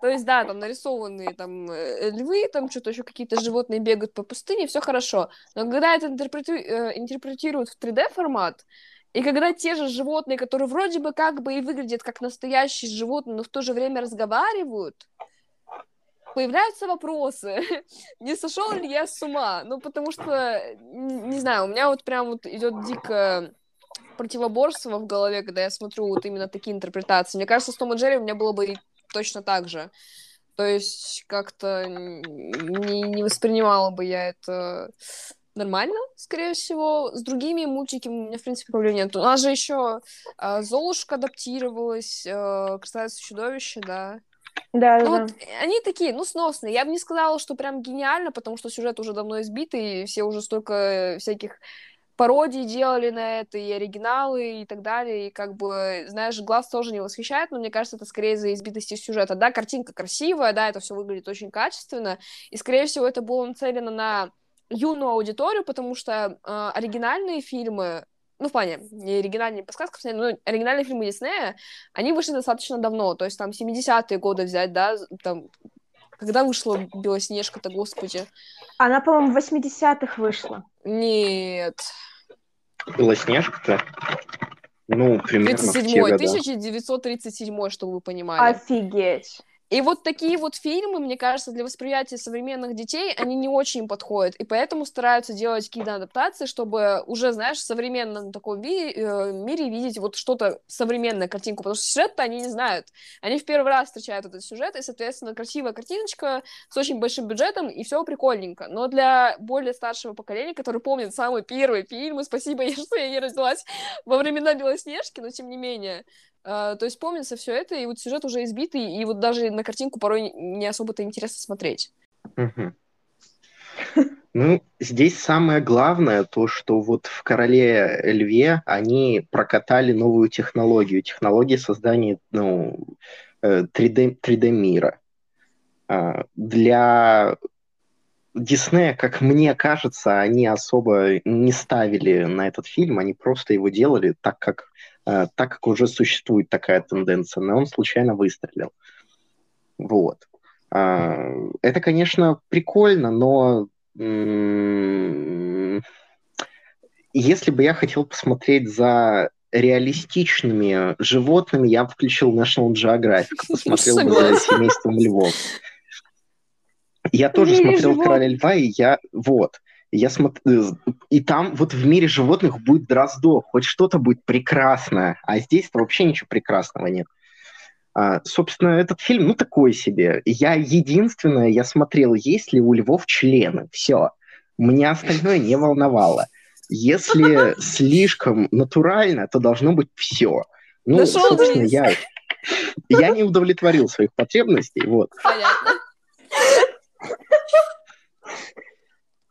То есть, да, там нарисованные там э, львы, там что-то еще какие-то животные бегают по пустыне, все хорошо. Но когда это э, интерпретируют в 3D-формат, и когда те же животные, которые вроде бы как бы и выглядят как настоящие животные, но в то же время разговаривают, появляются вопросы, <laughs> не сошел ли я с ума? Ну, потому что, не знаю, у меня вот прям вот идет дико противоборство в голове, когда я смотрю вот именно такие интерпретации. Мне кажется, с Том и Джерри у меня было бы точно так же. То есть как-то не, не воспринимала бы я это нормально, скорее всего. С другими мультиками у меня, в принципе, проблем нет. У нас же еще а, Золушка адаптировалась, а, Красавица чудовище, да. Да, да, Ну, да. вот они такие, ну, сносные. Я бы не сказала, что прям гениально, потому что сюжет уже давно избитый, и все уже столько всяких пародий делали на это, и оригиналы, и так далее, и как бы, знаешь, глаз тоже не восхищает, но мне кажется, это скорее из-за избитости сюжета. Да, картинка красивая, да, это все выглядит очень качественно, и, скорее всего, это было нацелено на юную аудиторию, потому что э, оригинальные фильмы, ну, в плане, не оригинальные подсказки, но оригинальные фильмы Диснея, они вышли достаточно давно, то есть там 70-е годы взять, да, там, когда вышла Белоснежка-то, господи? Она, по-моему, в 80-х вышла. Нет, Белоснежка-то, ну, примерно в те 37-й, года. 1937 чтобы вы понимали. Офигеть. И вот такие вот фильмы, мне кажется, для восприятия современных детей, они не очень подходят. И поэтому стараются делать какие-то адаптации, чтобы уже, знаешь, в современном таком ви- э, мире видеть вот что-то, современную картинку. Потому что сюжет-то они не знают. Они в первый раз встречают этот сюжет, и, соответственно, красивая картиночка с очень большим бюджетом, и все прикольненько. Но для более старшего поколения, который помнит самые первые фильмы, спасибо, <laughs> что я не родилась во времена Белоснежки, но тем не менее, то есть помнится все это, и вот сюжет уже избитый, и вот даже на картинку порой не особо-то интересно смотреть. Ну, здесь самое главное то, что вот в «Короле Льве» они прокатали новую технологию, технологию создания ну, э, 3D, 3D мира. А, Для Диснея, как мне кажется, они особо не ставили на этот фильм, они просто его делали так, как, э, так как уже существует такая тенденция, но он случайно выстрелил. Вот. А, Это, конечно, прикольно, но если бы я хотел посмотреть за реалистичными животными, я бы включил National Geographic, <laughs> посмотрел бы за семейством львов. Я тоже смотрел. «Короля льва», и я... Вот. Я смотрю, и там вот в мире животных будет Дроздов, хоть что-то будет прекрасное, а здесь-то вообще ничего прекрасного нет. А, собственно, этот фильм, ну, такой себе. Я единственное, я смотрел, есть ли у львов члены. Все. Меня остальное не волновало. Если слишком натурально, то должно быть все. Ну, Нашел, собственно, я, я не удовлетворил своих потребностей, вот. Понятно.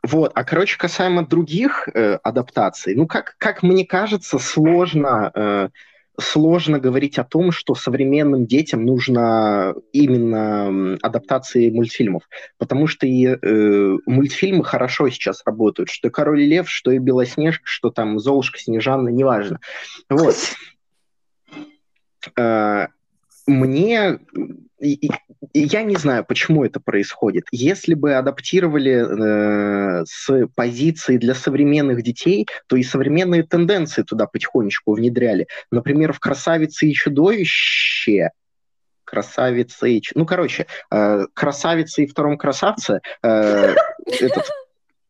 Вот, а короче, касаемо других э, адаптаций, ну, как, как мне кажется, сложно, э, сложно говорить о том, что современным детям нужно именно адаптации мультфильмов, потому что и э, мультфильмы хорошо сейчас работают, что и Король и Лев, что и Белоснежка, что там Золушка, Снежана, неважно. Вот. Э, мне я не знаю, почему это происходит. Если бы адаптировали э, с позиции для современных детей, то и современные тенденции туда потихонечку внедряли. Например, в «Красавице и чудовище» ч- Ну, короче, э, красавица и втором красавце э, этот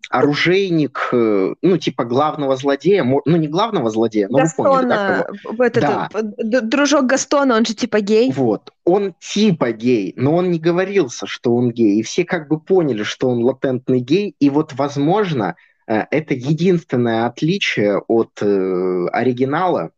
оружейник, э, ну, типа главного злодея, ну, не главного злодея, но Гастона, вы поняли, да? Этот, да. дружок Гастона, он же типа гей. Вот, он типа гей, но он не говорился, что он гей, и все как бы поняли, что он латентный гей, и вот, возможно, э, это единственное отличие от э, оригинала,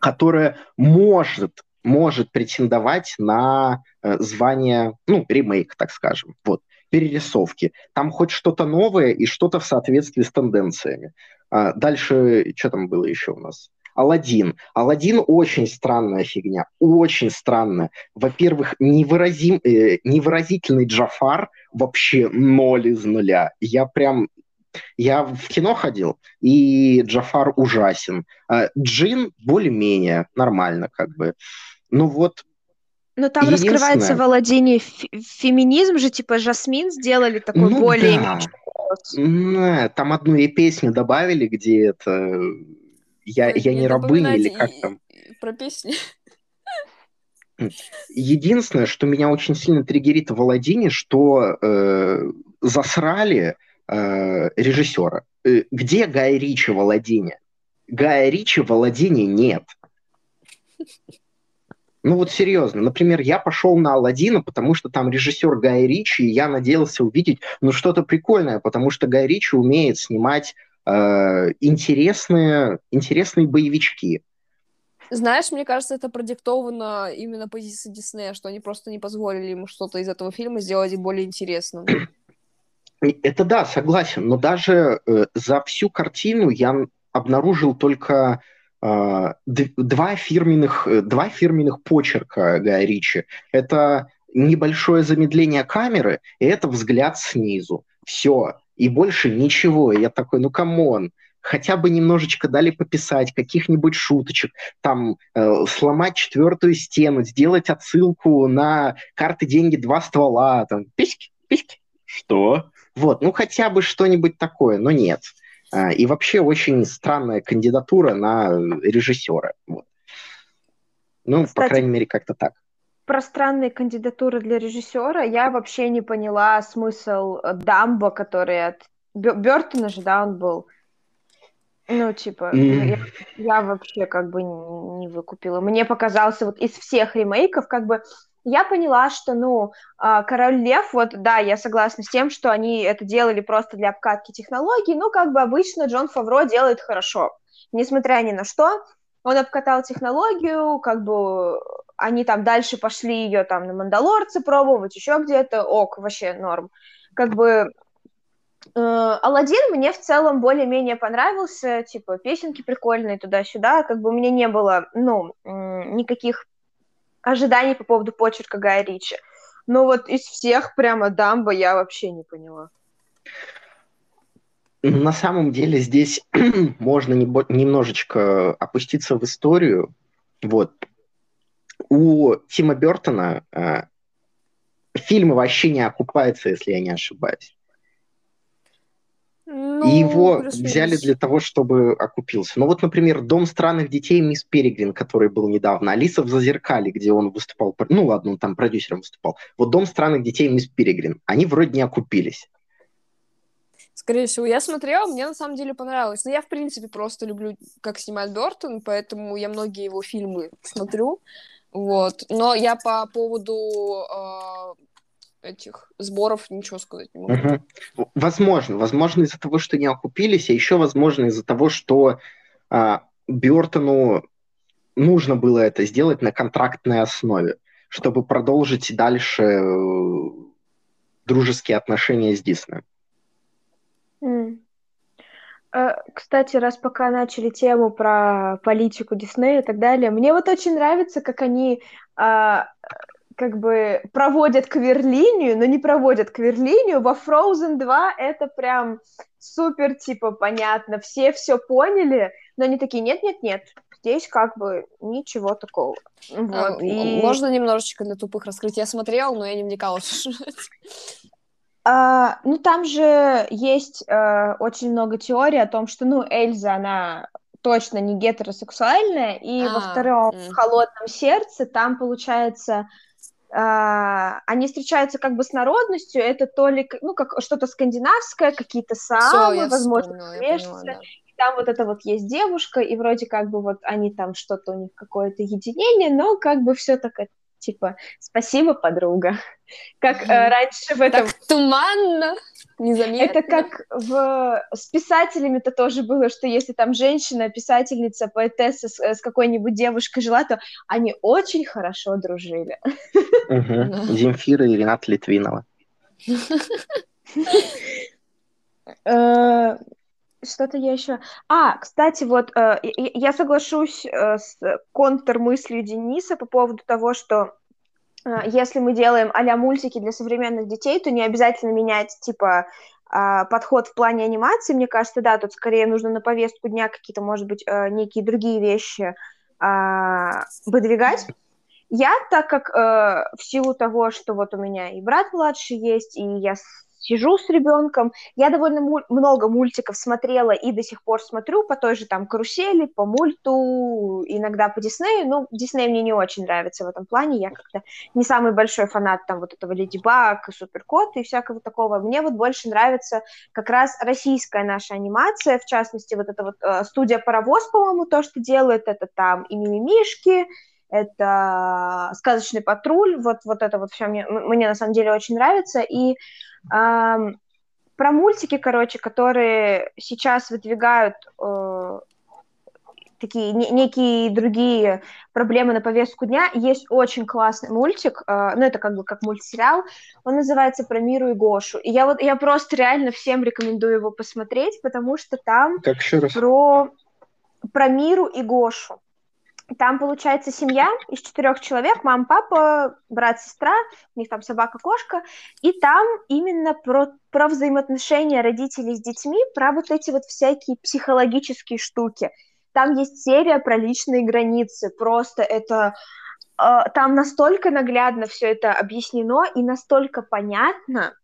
которое может может претендовать на э, звание, ну, ремейк, так скажем. Вот перерисовки. Там хоть что-то новое и что-то в соответствии с тенденциями. А дальше, что там было еще у нас? Алладин. Алладин очень странная фигня, очень странная. Во-первых, невыразим, э, невыразительный Джафар вообще ноль из нуля. Я прям я в кино ходил, и Джафар ужасен. А Джин более-менее нормально, как бы. Ну вот, но там раскрывается владение феминизм же, типа Жасмин сделали такой ну, более... Да. Там одну и песню добавили, где это... Я, я не рабыня или как там. Про песни. Единственное, что меня очень сильно триггерит в Аладдине, что э, засрали э, режиссера. Э, где Гай Ричи в Аладдине? Гая Ричи в Аладдине нет. Ну вот серьезно, например, я пошел на Алладина, потому что там режиссер Гай Ричи, и я надеялся увидеть ну что-то прикольное, потому что Гай Ричи умеет снимать э, интересные, интересные боевички. Знаешь, мне кажется, это продиктовано именно позицией Диснея, что они просто не позволили ему что-то из этого фильма сделать более интересным. Это да, согласен, но даже э, за всю картину я обнаружил только два фирменных, э, два фирменных почерка Гая Ричи. Это небольшое замедление камеры, и это взгляд снизу. Все. И больше ничего. И я такой, ну come on, хотя бы немножечко дали пописать, каких-нибудь шуточек, там, э, сломать четвертую стену, сделать отсылку на карты деньги два ствола, там, письки, письки. Что? Вот, ну хотя бы что-нибудь такое, но нет. А, и вообще очень странная кандидатура на режиссера. Вот. Ну, Кстати, по крайней мере, как-то так. Про странные кандидатуры для режиссера я вообще не поняла смысл э, Дамбо, который от Бертона же, да, он был. Ну, типа, mm. я, я вообще как бы не, не выкупила. Мне показался вот из всех ремейков, как бы я поняла, что, ну, а, Король Лев, вот, да, я согласна с тем, что они это делали просто для обкатки технологий, но как бы обычно Джон Фавро делает хорошо. Несмотря ни на что, он обкатал технологию, как бы они там дальше пошли ее там на Мандалорце пробовать, еще где-то, ок, вообще норм. Как бы э, Алладин мне в целом более-менее понравился, типа песенки прикольные туда-сюда, как бы у меня не было, ну, никаких ожиданий по поводу почерка Гая Ричи. Но вот из всех прямо Дамбо я вообще не поняла. На самом деле здесь <clears throat> можно немножечко опуститься в историю. Вот. У Тима Бертона э, фильмы вообще не окупаются, если я не ошибаюсь. Ну, и его взяли для того, чтобы окупился. Ну вот, например, «Дом странных детей» Мисс Перегрин, который был недавно, «Алиса в Зазеркале», где он выступал, ну ладно, он там продюсером выступал. Вот «Дом странных детей» Мисс Перегрин, они вроде не окупились. Скорее всего, я смотрела, мне на самом деле понравилось. Но я, в принципе, просто люблю, как снимает Бертон, поэтому я многие его фильмы смотрю. Вот. Но я по поводу э, этих сборов ничего сказать не могу. Угу. Возможно, возможно из-за того, что не окупились, а еще возможно из-за того, что а, Бертону нужно было это сделать на контрактной основе, чтобы продолжить дальше э, дружеские отношения с Диснеем. Mm. Кстати, раз пока начали тему про политику Диснея и так далее, мне вот очень нравится, как они а, как бы проводят кверлинию, но не проводят кверлинию. Во Frozen 2 это прям супер, типа, понятно. Все все поняли, но они такие, нет-нет-нет, здесь как бы ничего такого. Вот, а, и... Можно немножечко для тупых раскрыть? Я смотрела, но я не вникала в а, ну, там же есть а, очень много теорий о том, что, ну, Эльза, она точно не гетеросексуальная, и а, во втором, mm. в «Холодном сердце», там, получается, а, они встречаются как бы с народностью, это то ли, ну, как что-то скандинавское, какие-то самы, возможно, вспомнила, да. Там вот это вот есть девушка, и вроде как бы вот они там что-то у них какое-то единение, но как бы все так типа спасибо, подруга. <laughs> Как э, раньше в этом... Так туманно, незаметно. Это как в... с писателями-то тоже было, что если там женщина, писательница, поэтесса с, с какой-нибудь девушкой жила, то они очень хорошо дружили. <laughs> Угу. Земфира и Ренат Литвинова. <laughs> Что-то я еще... А, кстати, вот э, я соглашусь э, с контрмыслью Дениса по поводу того, что э, если мы делаем а мультики для современных детей, то не обязательно менять, типа, э, подход в плане анимации. Мне кажется, да, тут скорее нужно на повестку дня какие-то, может быть, э, некие другие вещи э, выдвигать. Я, так как э, в силу того, что вот у меня и брат младший есть, и я сижу с ребенком. Я довольно муль- много мультиков смотрела и до сих пор смотрю по той же там карусели, по мульту, иногда по Диснею. Ну, Дисней мне не очень нравится в этом плане. Я как-то не самый большой фанат там вот этого Леди Баг, Суперкот и всякого такого. Мне вот больше нравится как раз российская наша анимация, в частности, вот эта вот э, студия Паровоз, по-моему, то, что делает, это там и Мимимишки, это сказочный патруль, вот, вот это вот все мне, мне на самом деле очень нравится, и эм, про мультики, короче, которые сейчас выдвигают э, такие не, некие другие проблемы на повестку дня, есть очень классный мультик, э, ну это как бы как мультсериал, он называется «Про Миру и Гошу», и я вот, я просто реально всем рекомендую его посмотреть, потому что там как еще раз? про про Миру и Гошу. Там, получается, семья из четырех человек, мама, папа, брат, сестра, у них там собака, кошка, и там именно про, про взаимоотношения родителей с детьми, про вот эти вот всякие психологические штуки. Там есть серия про личные границы, просто это... Э, там настолько наглядно все это объяснено и настолько понятно,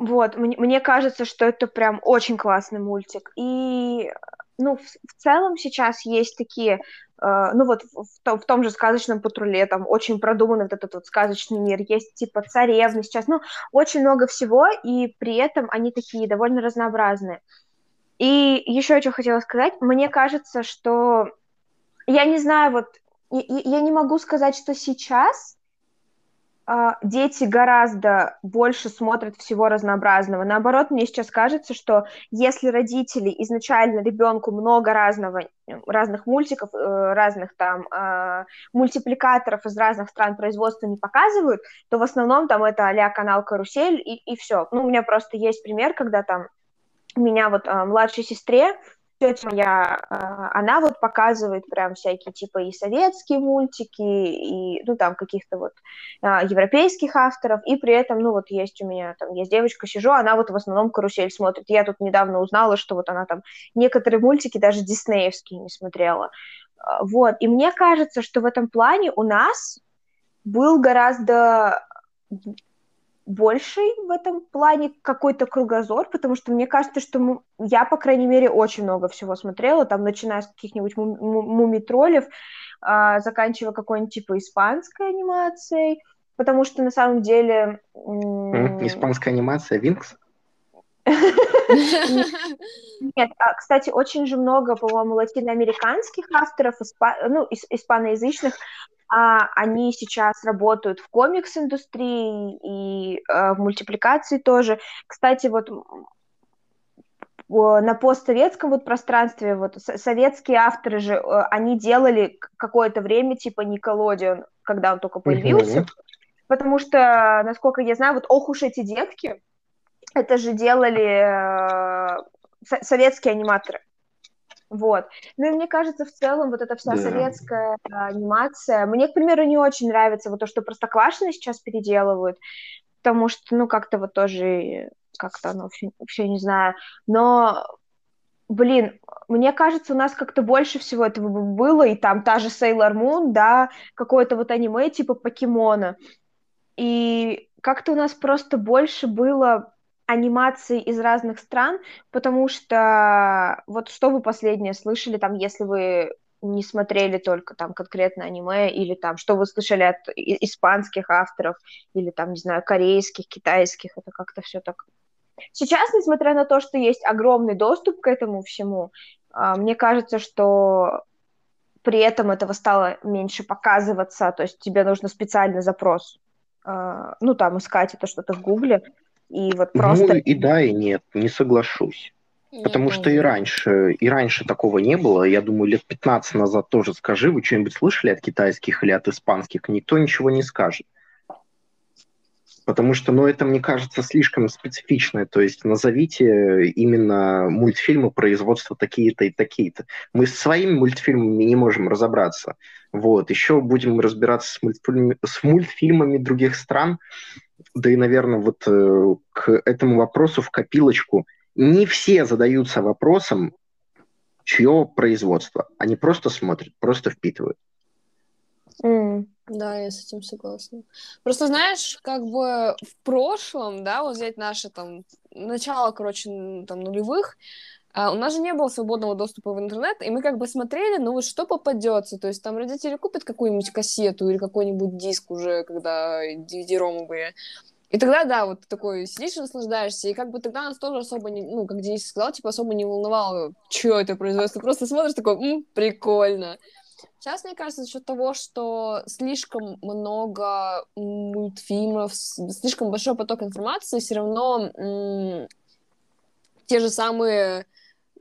вот, мне, мне кажется, что это прям очень классный мультик. И ну, в, в целом сейчас есть такие ну вот в, в, в том же сказочном патруле там очень продуманный вот этот вот сказочный мир, есть типа царевны сейчас, ну, очень много всего, и при этом они такие довольно разнообразные. И еще что хотела сказать, мне кажется, что я не знаю, вот я, я не могу сказать, что сейчас а, дети гораздо больше смотрят всего разнообразного. Наоборот, мне сейчас кажется, что если родители изначально ребенку много разного, разных мультиков, э, разных там э, мультипликаторов из разных стран производства не показывают, то в основном там это а канал Карусель и, и все. Ну, у меня просто есть пример, когда там у меня вот э, младшей сестре тетя моя, а, она вот показывает прям всякие типа и советские мультики, и, ну, там, каких-то вот а, европейских авторов, и при этом, ну, вот есть у меня, там, есть девочка, сижу, она вот в основном карусель смотрит. Я тут недавно узнала, что вот она там некоторые мультики даже диснеевские не смотрела. А, вот, и мне кажется, что в этом плане у нас был гораздо больший в этом плане какой-то кругозор, потому что мне кажется, что мы, я, по крайней мере, очень много всего смотрела, там, начиная с каких-нибудь мумитролев, а, заканчивая какой-нибудь типа испанской анимацией, потому что на самом деле... Испанская анимация, Винкс? Нет, а, кстати, очень же много, по-моему, латиноамериканских авторов, ну, испаноязычных, а они сейчас работают в комикс-индустрии и э, в мультипликации тоже. Кстати, вот на постсоветском вот пространстве вот советские авторы же э, они делали какое-то время типа Николодион, когда он только появился, потому что насколько я знаю, вот ох уж эти детки, это же делали э, советские аниматоры. Вот. Ну и мне кажется, в целом вот эта вся да. советская анимация, мне, к примеру, не очень нравится вот то, что Простоквашино сейчас переделывают, потому что, ну, как-то вот тоже как-то оно все, все не знаю. Но, блин, мне кажется, у нас как-то больше всего этого было, и там та же Sailor Moon, да, какое-то вот аниме типа покемона. И как-то у нас просто больше было анимации из разных стран, потому что вот что вы последнее слышали, там, если вы не смотрели только там конкретно аниме, или там, что вы слышали от испанских авторов, или там, не знаю, корейских, китайских, это как-то все так. Сейчас, несмотря на то, что есть огромный доступ к этому всему, а, мне кажется, что при этом этого стало меньше показываться, то есть тебе нужно специальный запрос, а, ну, там, искать это что-то в Гугле, и вот ну, просто... Ну, и да, и нет, не соглашусь. Нет, Потому что и раньше, и раньше такого не было. Я думаю, лет 15 назад тоже скажи, вы что-нибудь слышали от китайских или от испанских? Никто ничего не скажет. Потому что, ну, это, мне кажется, слишком специфичное. То есть назовите именно мультфильмы производства такие-то и такие-то. Мы с своими мультфильмами не можем разобраться. Вот. Еще будем разбираться с мультфильмами, с мультфильмами других стран. Да и, наверное, вот э, к этому вопросу в копилочку – не все задаются вопросом, чье производство. Они просто смотрят, просто впитывают. Mm. Да, я с этим согласна. Просто знаешь, как бы в прошлом, да, вот взять наши там начало, короче, там нулевых, а у нас же не было свободного доступа в интернет, и мы как бы смотрели, ну вот что попадется. То есть там родители купят какую-нибудь кассету или какой-нибудь диск уже, когда DVD-ромы были. И тогда, да, вот такой сидишь и наслаждаешься, и как бы тогда нас тоже особо не, ну, как Денис сказал, типа особо не волновало, что это производство, просто смотришь такой, м, прикольно. Сейчас, мне кажется, за счет того, что слишком много мультфильмов, слишком большой поток информации, все равно м- те же самые,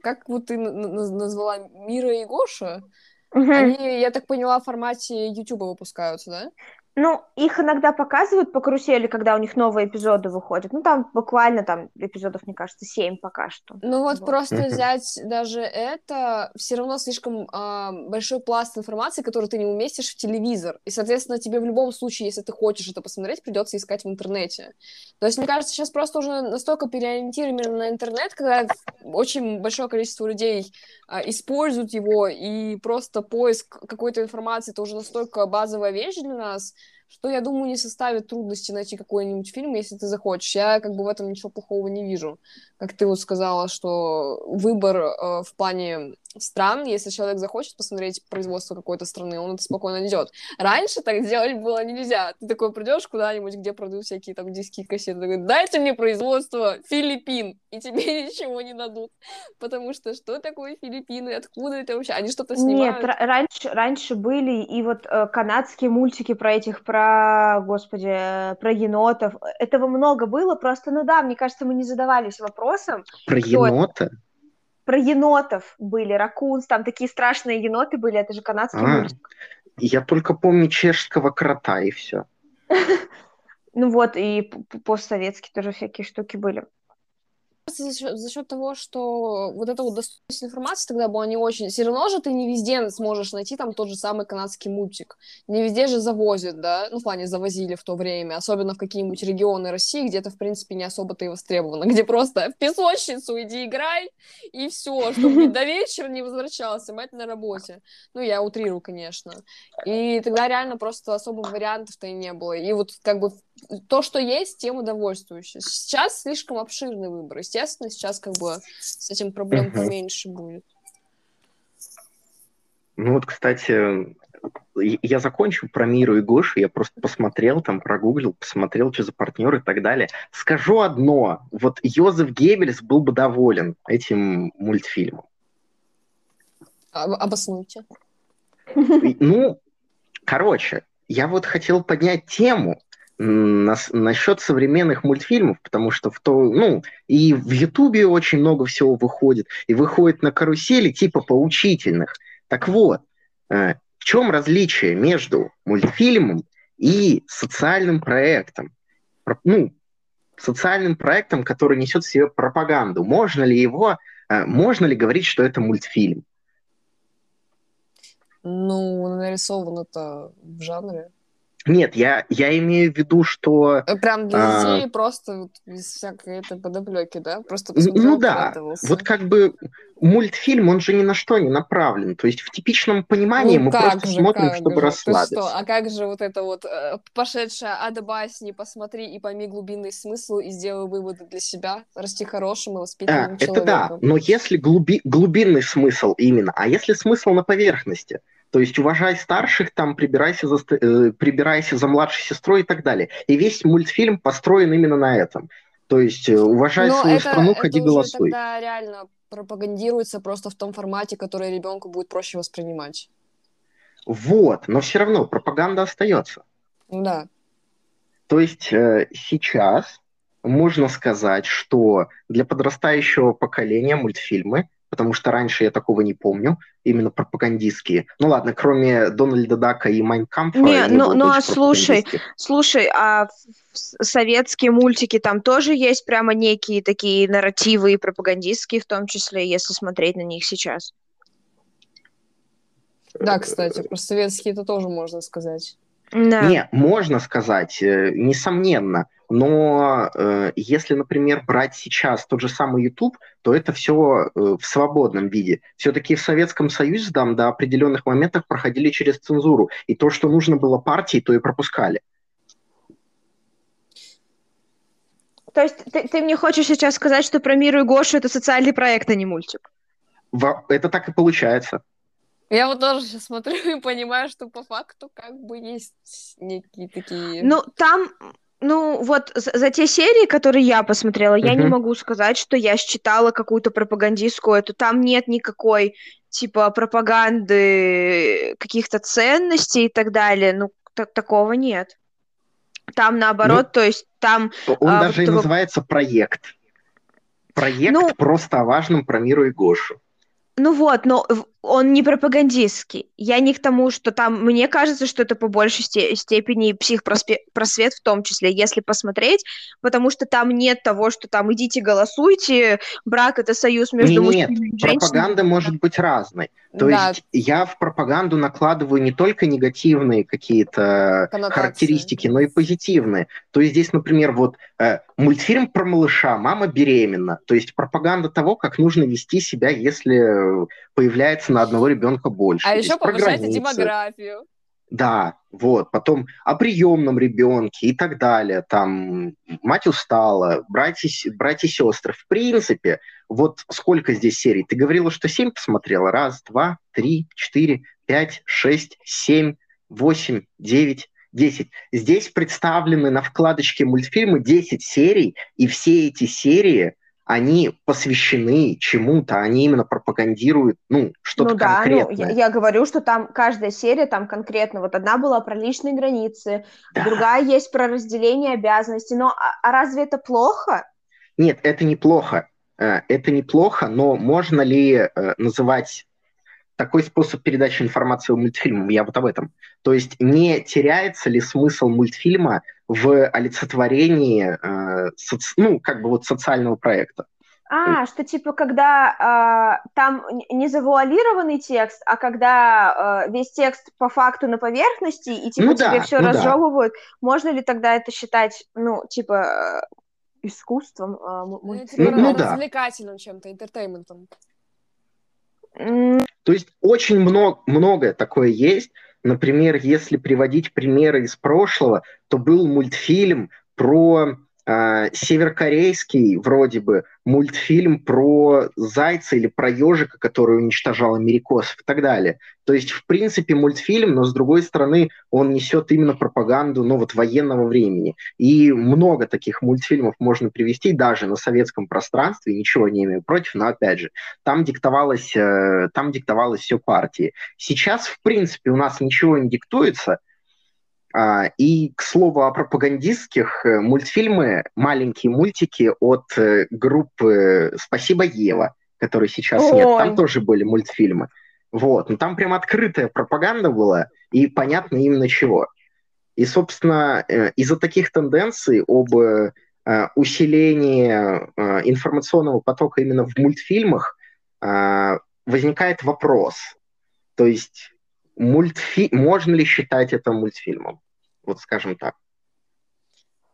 как вот ты назвала, Мира и Гоша, угу. они, я так поняла, в формате YouTube выпускаются, да? Ну, их иногда показывают по карусели, когда у них новые эпизоды выходят. Ну, там буквально там эпизодов, мне кажется, семь пока что. Ну вот, вот. просто взять даже это, все равно слишком э, большой пласт информации, который ты не уместишь в телевизор. И, соответственно, тебе в любом случае, если ты хочешь это посмотреть, придется искать в интернете. То есть, мне кажется, сейчас просто уже настолько переориентированы на интернет, когда очень большое количество людей э, используют его, и просто поиск какой-то информации это уже настолько базовая вещь для нас, что, я думаю, не составит трудности найти какой-нибудь фильм, если ты захочешь. Я как бы в этом ничего плохого не вижу. Как ты вот сказала, что выбор э, в плане стран, если человек захочет посмотреть производство какой-то страны, он это спокойно найдет. Раньше так делать было нельзя. Ты такой придешь куда-нибудь, где продают всякие там диски, кассеты, такой, дайте мне производство Филиппин, и тебе <laughs> ничего не дадут. Потому что что такое Филиппины, откуда это вообще? Они что-то снимают? Нет, раньше, раньше были и вот э, канадские мультики про этих, про, господи, про енотов. Этого много было, просто, ну да, мне кажется, мы не задавались вопросом. Про енота? Это про енотов были, ракунс, там такие страшные еноты были, это же канадский а, мультик. Я только помню чешского крота, и все. <laughs> Ну вот, и постсоветские тоже всякие штуки были за счет, за счет того, что вот эта вот доступность информации тогда была не очень... Все равно же ты не везде сможешь найти там тот же самый канадский мультик. Не везде же завозят, да? Ну, в плане завозили в то время. Особенно в какие-нибудь регионы России, где это, в принципе, не особо-то и востребовано. <laughs> Где просто в песочницу иди играй, и все, чтобы <laughs> до вечера не возвращался, мать на работе. Ну, я утрирую, конечно. И тогда реально просто особых вариантов-то и не было. И вот как бы то, что есть, тем удовольствующе. Сейчас слишком обширный выбор. Естественно, сейчас как бы с этим проблем поменьше будет. Ну вот, кстати, я закончу про Миру и Гошу, я просто посмотрел, там прогуглил, посмотрел, что за партнер и так далее. Скажу одно, вот Йозеф Геббельс был бы доволен этим мультфильмом. Обоснуйте. Ну, короче, я вот хотел поднять тему, нас, насчет современных мультфильмов, потому что в то, ну, и в Ютубе очень много всего выходит, и выходит на карусели типа поучительных. Так вот, э, в чем различие между мультфильмом и социальным проектом? Ну, социальным проектом, который несет в себе пропаганду. Можно ли его, э, можно ли говорить, что это мультфильм? Ну, нарисовано это в жанре Нет, я, я имею в виду, что... Э, Прям для детей а... просто вот, без всякой этой подоплеки, да? Просто Ну да, вот как бы мультфильм, он же ни на что не направлен. То есть в типичном понимании ну, мы просто же, смотрим, чтобы же? расслабиться. Что? А как же вот это вот э, пошедшая ада басни, посмотри и пойми глубинный смысл и сделай выводы для себя, расти хорошим и воспитанным а, человеком. Это да, но если глуби... глубинный смысл именно, а если смысл на поверхности – то есть уважай старших, там прибирайся за, э, прибирайся за младшей сестрой и так далее. И весь мультфильм построен именно на этом. То есть э, уважай Но свою это, страну, это ходи уже голосуй. тогда реально пропагандируется просто в том формате, который ребенку будет проще воспринимать. Вот, но все равно пропаганда остается. Да. То есть э, сейчас можно сказать, что для подрастающего поколения мультфильмы потому что раньше я такого не помню, именно пропагандистские. Ну ладно, кроме Дональда Дака и Майнкампа. Не, ну, ну а слушай, слушай, а советские мультики там тоже есть прямо некие такие нарративы и пропагандистские, в том числе, если смотреть на них сейчас. Да, кстати, про советские это тоже можно сказать. Да. Не, можно сказать, э, несомненно. Но э, если, например, брать сейчас тот же самый YouTube, то это все э, в свободном виде. Все-таки в Советском Союзе там до определенных моментов проходили через цензуру. И то, что нужно было партии, то и пропускали. То есть ты, ты мне хочешь сейчас сказать, что про Миру и Гошу это социальный проект, а не мультик? Это так и получается. Я вот тоже сейчас смотрю <laughs> и понимаю, что по факту как бы есть некие такие... Ну, там ну, вот за, за те серии, которые я посмотрела, uh-huh. я не могу сказать, что я считала какую-то пропагандистскую эту. Там нет никакой, типа, пропаганды каких-то ценностей и так далее. Ну, т- такого нет. Там наоборот, ну, то есть там... Он а, даже вот, и называется проект. Проект ну, просто о важном про Миру и Гошу. Ну вот, но он не пропагандистский. Я не к тому, что там... Мне кажется, что это по большей степени психпросвет в том числе, если посмотреть, потому что там нет того, что там идите голосуйте, брак — это союз между нет, мужчиной и женщиной. пропаганда может быть разной. То да. есть я в пропаганду накладываю не только негативные какие-то характеристики, но и позитивные. То есть здесь, например, вот э, мультфильм про малыша «Мама беременна». То есть пропаганда того, как нужно вести себя, если появляется на одного ребенка больше. А еще повышайте демографию. Да, вот, потом о приемном ребенке и так далее, там, мать устала, братья, братья и сестры. В принципе, вот сколько здесь серий? Ты говорила, что семь посмотрела? Раз, два, три, четыре, пять, шесть, семь, восемь, девять, десять. Здесь представлены на вкладочке мультфильмы 10 серий, и все эти серии они посвящены чему-то, они именно пропагандируют, ну, что-то ну, да, конкретное. Ну, я, я говорю, что там каждая серия там конкретно, вот одна была про личные границы, да. другая есть про разделение обязанностей, но а, а разве это плохо? Нет, это неплохо, э, это неплохо, но можно ли э, называть такой способ передачи информации в мультфильме, я вот об этом. То есть не теряется ли смысл мультфильма в олицетворении, э, соци... ну, как бы вот социального проекта? А, что типа, когда э, там не завуалированный текст, а когда э, весь текст по факту на поверхности, и типа ну, тебе да, все ну, разжевывают, да. можно ли тогда это считать, ну, типа, э, искусством? Э, ну, типа, ну, развлекательным да. чем-то, интертейментом. То есть очень много, многое такое есть. Например, если приводить примеры из прошлого, то был мультфильм про э, северокорейский, вроде бы, мультфильм про зайца или про ежика, который уничтожал америкосов и так далее. То есть, в принципе, мультфильм, но с другой стороны, он несет именно пропаганду, ну вот, военного времени. И много таких мультфильмов можно привести даже на советском пространстве, ничего не имею против, но опять же, там диктовалось, э, там диктовалось все партии. Сейчас, в принципе, у нас ничего не диктуется, и, к слову, о пропагандистских э, мультфильмы, маленькие мультики от э, группы «Спасибо, Ева», которой сейчас Ой. нет, там тоже были мультфильмы. Вот, но там прям открытая пропаганда была, и понятно именно чего. И, собственно, э, из-за таких тенденций об усилении информационного потока именно в мультфильмах возникает вопрос. То есть мультфи... можно ли считать это мультфильмом? вот скажем так.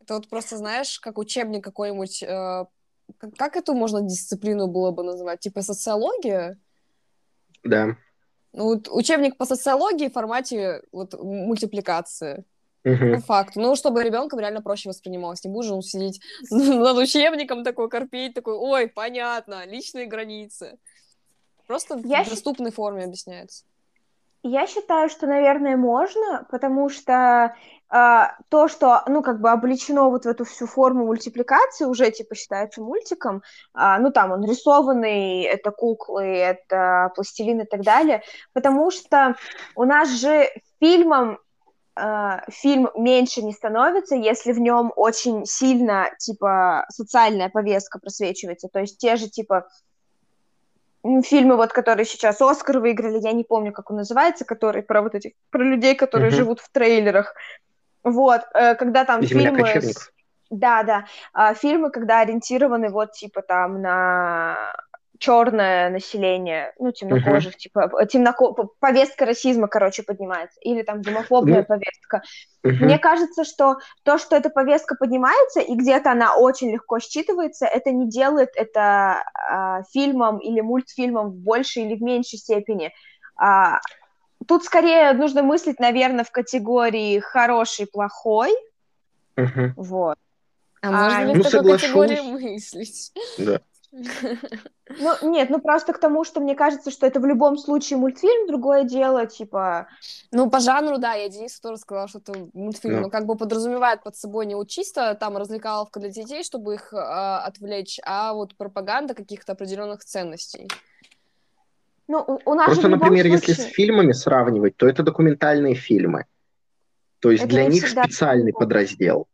Это вот просто, знаешь, как учебник какой-нибудь... Э, как, эту можно дисциплину было бы называть? Типа социология? Да. Ну, вот учебник по социологии в формате вот мультипликации. Мгм. По факту. Ну, чтобы ребенком реально проще воспринималось. Не будешь он сидеть <laughs> над учебником такой корпеть, такой, ой, понятно, личные границы. Просто Я в щ- доступной форме объясняется. Я считаю, что, наверное, можно, потому что а, то, что, ну, как бы облечено вот в эту всю форму мультипликации, уже, типа, считается мультиком, а, ну, там, он рисованный, это куклы, это пластилин и так далее, потому что у нас же фильмом а, фильм меньше не становится, если в нем очень сильно, типа, социальная повестка просвечивается, то есть те же, типа, фильмы, вот, которые сейчас Оскар выиграли, я не помню, как он называется, который про вот этих, про людей, которые Мгм. живут в трейлерах. Вот, э, когда там Земля фильмы... кочевников. Да, да, а, фильмы, когда ориентированы вот, типа, там, на черное население, ну, темнокожих, типа, э, темноко... повестка расизма, короче, поднимается, или там гомофобная Ну, повестка. Мгм. Мне кажется, что то, что эта повестка поднимается, и где-то она очень легко считывается, это не делает это а, фильмом или мультфильмом в большей или в меньшей степени. А, тут скорее нужно мыслить, наверное, в категории хороший, плохой. Мгм. Вот. А, А, можно ли ну, в такой соглашусь. категории мыслить? Да. Ну, нет, ну просто к тому, что мне кажется, что это в любом случае мультфильм, другое дело, типа, Ну, по жанру, да, я Денису тоже сказала, что это мультфильм, Ну. но как бы подразумевает под собой не чисто там развлекаловка для детей, чтобы их а, отвлечь, а вот пропаганда каких-то определенных ценностей. ну, у, у нас Просто, например, если с случае... фильмами сравнивать, то это документальные фильмы. То есть Это для них всегда специальный подраздел.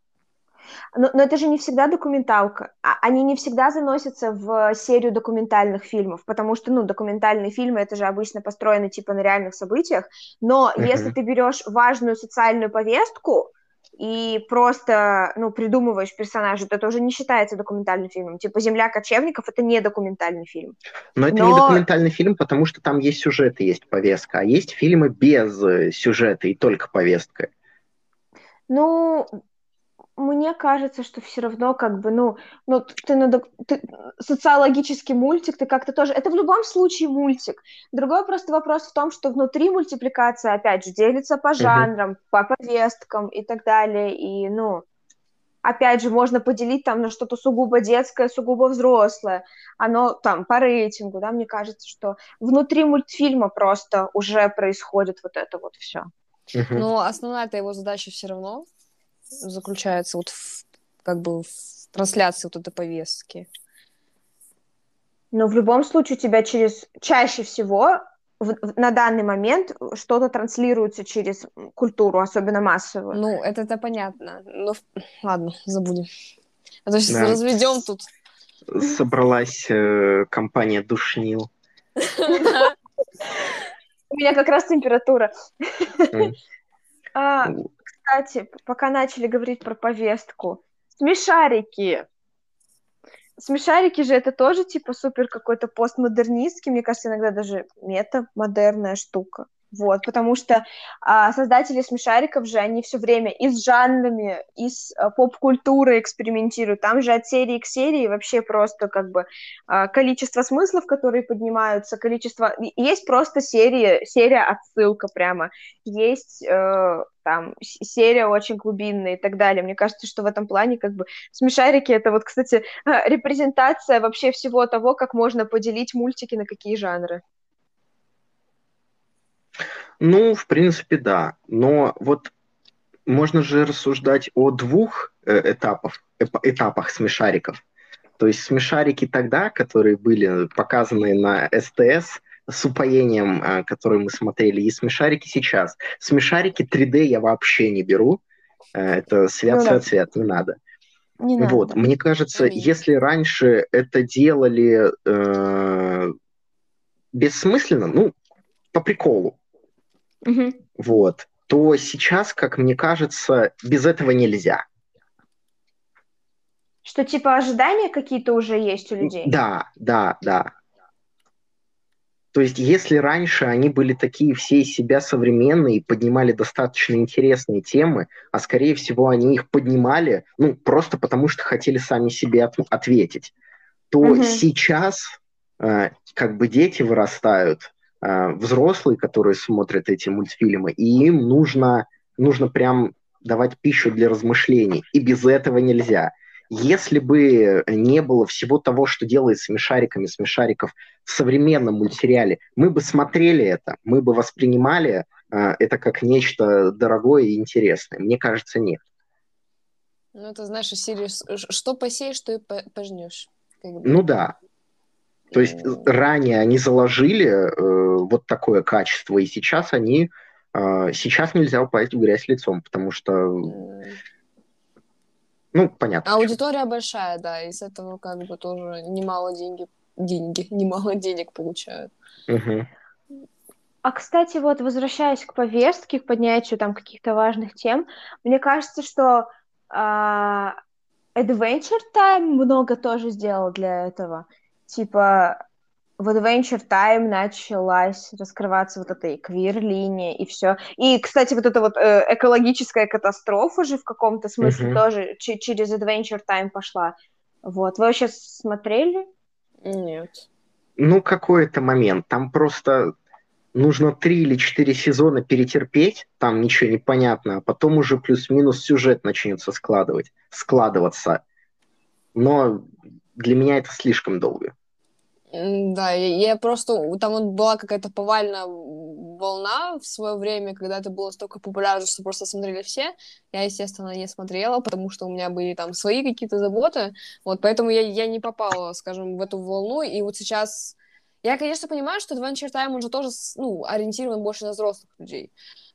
Но, но это же не всегда документалка. А- Они не всегда заносятся в серию документальных фильмов, потому что, ну, документальные фильмы, это же обычно построены типа на реальных событиях. Но Мгм. если ты берешь важную социальную повестку и просто, ну, придумываешь персонажа, то это уже не считается документальным фильмом. Типа «Земля кочевников» — это не документальный фильм. Но это не Но- документальный фильм, потому что там есть сюжет и есть повестка. А есть фильмы без э, сюжета и только повестка. Ну, мне кажется, что все равно как бы, ну, ну ты, надо, ты социологический мультик, ты как-то тоже... Это в любом случае мультик. Другой просто вопрос в том, что внутри мультипликация, опять же, делится по жанрам, по повесткам и так далее. И, ну, опять же, можно поделить там на что-то сугубо детское, сугубо взрослое. Оно там по рейтингу, да, мне кажется, что внутри мультфильма просто уже происходит вот это вот все. Но основная-то его задача все равно заключается вот в, как бы в трансляции вот этой повестки. Но в любом случае у тебя через чаще всего в- в- на данный момент что-то транслируется через культуру, особенно массовую. Ну, это, это понятно. Но в- ладно, забудем. А то сейчас Да. разведем тут. Собралась э, компания Душнил. <laughs> У меня как раз температура. Кстати, пока начали говорить про повестку, смешарики. Смешарики же это тоже типа супер какой-то постмодернистский, мне кажется, иногда даже метамодерная штука. Вот, потому что а, создатели смешариков же, они все время и с жанрами, и с а, поп-культурой экспериментируют. Там же от серии к серии вообще просто как бы а, количество смыслов, которые поднимаются, количество... Есть просто серия, серия отсылка прямо есть э, там серия очень глубинная и так далее. Мне кажется, что в этом плане как бы смешарики это вот, кстати, <laughs> репрезентация вообще всего того, как можно поделить мультики на какие жанры. Ну, в принципе, да. Но вот можно же рассуждать о двух э, этапах, этапах смешариков. То есть смешарики тогда, которые были показаны на СТС с упоением, э, которые мы смотрели, и смешарики сейчас. Смешарики 3D я вообще не беру. Э, Это свет, Ну да. свет, свет, не надо. Не надо. Вот, мне кажется, Аминь. если раньше это делали э, бессмысленно, ну, по приколу, Мгм. вот, то сейчас, как мне кажется, без этого нельзя. Что типа ожидания какие-то уже есть у людей. Да, да, да. То есть, если раньше они были такие все из себя современные и поднимали достаточно интересные темы, а скорее всего они их поднимали, ну, просто потому что хотели сами себе от- ответить, то Мгм. сейчас э, как бы дети вырастают, взрослые, которые смотрят эти мультфильмы, и им нужно, нужно прям давать пищу для размышлений, и без этого нельзя. Если бы не было всего того, что делает смешариками смешариков в современном мультсериале, мы бы смотрели это, мы бы воспринимали э, это как нечто дорогое и интересное. Мне кажется, нет. Ну, это, знаешь, «Ш- что посеешь, что и по- пожнешь. Как бы. Ну да. То есть ранее они заложили э, вот такое качество, и сейчас они э, сейчас нельзя упасть в грязь лицом, потому что, ну, понятно. А почему. аудитория большая, да, и с этого как бы тоже немало деньги, деньги, <laughs> немало денег получают. Мгм. А, кстати, вот возвращаясь к повестке, к поднятию там каких-то важных тем, мне кажется, что а, Adventure Time много тоже сделал для этого. Типа в Adventure Time началась раскрываться вот эта и квир-линия, и все. И, кстати, вот эта вот э, экологическая катастрофа же в каком-то смысле Мгм. тоже че- через Adventure Time пошла. Вот. Вы вообще смотрели? Нет. Ну, какой-то момент. Там просто нужно три или четыре сезона перетерпеть, там ничего не понятно, а потом уже плюс-минус сюжет начнется складывать, складываться. Но для меня это слишком долго. Да, я, просто... Там вот была какая-то повальная волна в свое время, когда это было столько популярно, что просто смотрели все. Я, естественно, не смотрела, потому что у меня были там свои какие-то заботы. Вот, поэтому я, я не попала, скажем, в эту волну. И вот сейчас... Я, конечно, понимаю, что Adventure Time, он же тоже, ну, ориентирован больше на взрослых людей.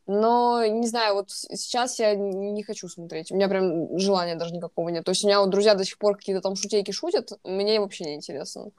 Но, не знаю, вот сейчас я не хочу смотреть. У меня прям желания даже никакого нет. То есть у меня вот друзья до сих пор какие-то там шутейки шутят, мне вообще не интересно.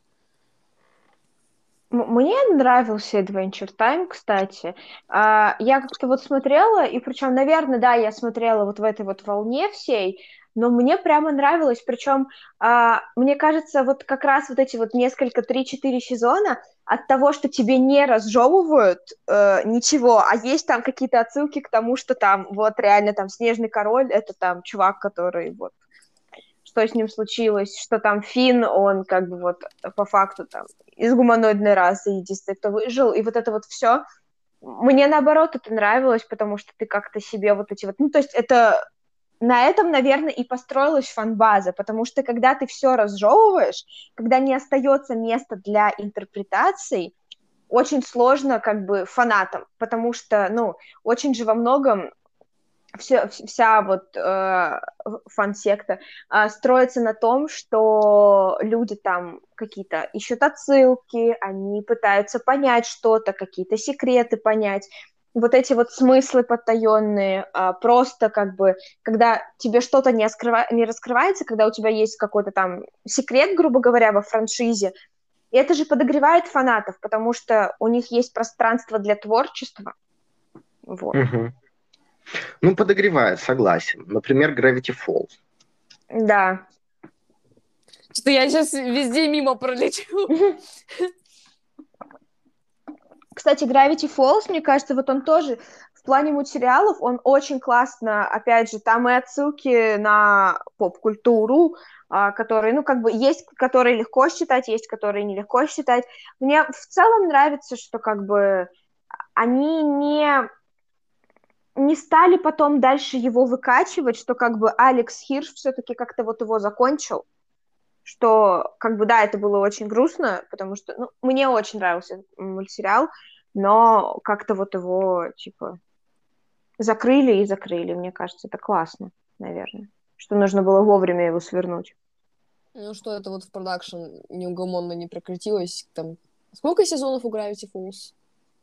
Мне нравился Adventure Time, кстати. А, Я как-то вот смотрела, и причем, наверное, да, я смотрела вот в этой вот волне всей, но мне прямо нравилось, причем, а, мне кажется, вот как раз вот эти вот несколько, 3-4 сезона от того, что тебе не разжевывают э, ничего, а есть там какие-то отсылки к тому, что там вот реально там Снежный Король, это там чувак, который вот что с ним случилось, что там Финн, он как бы вот по факту там из гуманоидной расы единственный, кто выжил, и вот это вот все. Мне наоборот это нравилось, потому что ты как-то себе вот эти вот... Ну, то есть это... На этом, наверное, и построилась фан-база, потому что когда ты все разжевываешь, когда не остается места для интерпретаций, очень сложно как бы фанатам, потому что, ну, очень же во многом все, вся вот э, фан-секта э, строится на том, что люди там какие-то ищут отсылки, они пытаются понять что-то, какие-то секреты понять. Вот эти вот смыслы потаенные, э, просто как бы, когда тебе что-то не, раскрыва... не раскрывается, когда у тебя есть какой-то там секрет, грубо говоря, во франшизе, и это же подогревает фанатов, потому что у них есть пространство для творчества. Вот. Мгм. Ну, подогревает, согласен. Например, Gravity Falls. Да. Что я сейчас везде мимо пролечу. Кстати, Gravity Falls, мне кажется, вот он тоже в плане мультсериалов, он очень классно, опять же, там и отсылки на поп-культуру, а, которые, ну, как бы, есть, которые легко считать, есть, которые нелегко считать. Мне в целом нравится, что, как бы, они не не стали потом дальше его выкачивать, что как бы Алекс Хирш все-таки как-то вот его закончил, что как бы да, это было очень грустно, потому что ну, мне очень нравился мультсериал, но как-то вот его типа закрыли и закрыли, мне кажется, это классно, наверное, что нужно было вовремя его свернуть. Ну что это вот в продакшн неугомонно не прекратилось. Там... Сколько сезонов у Gravity Falls?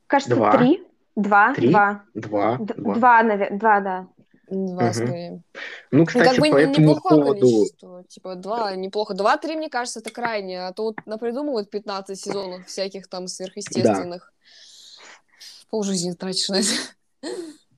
Кажется, Два. три. Два, Три? два. Два. Д- два. Два, наверное, два, да. Два, Мгм. скорее. Ну, Ну, кстати, как бы по этому неплохое поводу... количество. Типа, два неплохо. Два-три, мне кажется, это крайне. А то вот напридумывают 15 сезонов всяких там сверхъестественных. Полжизни тратишь на это.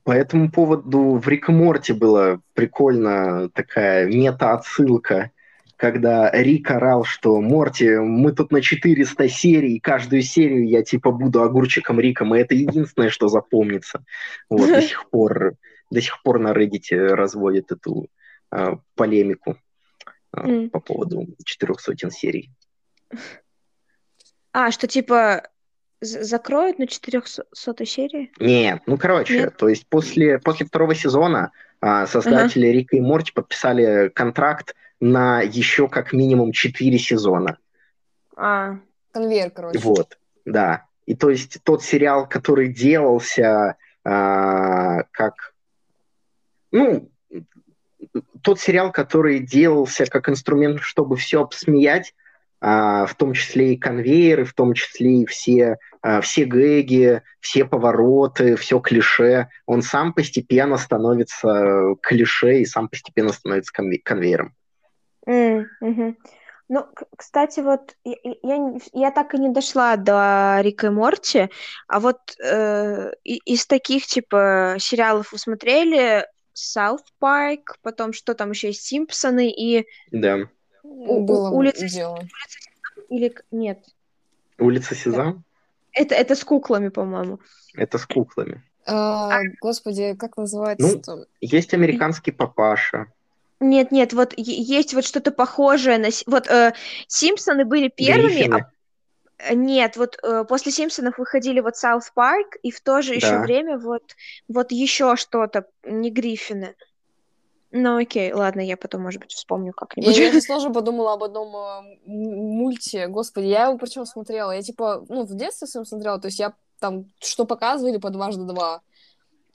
По этому поводу в Рик Морти была прикольно такая мета-отсылка когда Рик орал, что Морти, мы тут на 400 серий, и каждую серию я типа буду огурчиком Риком, и это единственное, что запомнится. Вот, до <laughs> сих пор, до сих пор на Reddit разводят эту э, полемику э, mm. по поводу 400 серий. А, что типа закроют на 400 серии? Нет, ну короче, Нет? то есть после, после второго сезона а, создатели uh-huh. Рика и Морти подписали контракт на еще как минимум 4 сезона. А, конвейер, короче. Вот, да. И то есть тот сериал, который делался а, как... Ну, тот сериал, который делался как инструмент, чтобы все обсмеять, а, в том числе и конвейеры, в том числе и все, а, все гэги, все повороты, все клише, он сам постепенно становится клише и сам постепенно становится конве- конвейером. Mm-hmm. Ну, кстати, вот я, я, я так и не дошла до Рика и Морти, а вот э, из таких типа сериалов вы смотрели South Park, потом что там еще есть Симпсоны и да. У, Было улица, дело. улица или нет? Улица Сезам? Это, это с куклами, по-моему. Это с куклами. А, господи, как называется? Ну, есть американский папаша. Нет, нет, вот есть вот что-то похожее на... Вот э, Симпсоны были первыми, а... Нет, вот э, после Симпсонов выходили вот Саут Парк, и в то же да. еще время вот, вот еще что-то, не Гриффины. Ну окей, ладно, я потом, может быть, вспомню как-нибудь. Я, я <laughs> тоже подумала об одном э, мульте. Господи, я его причем смотрела. Я типа, ну, в детстве своем смотрела, то есть я там, что показывали по дважды два.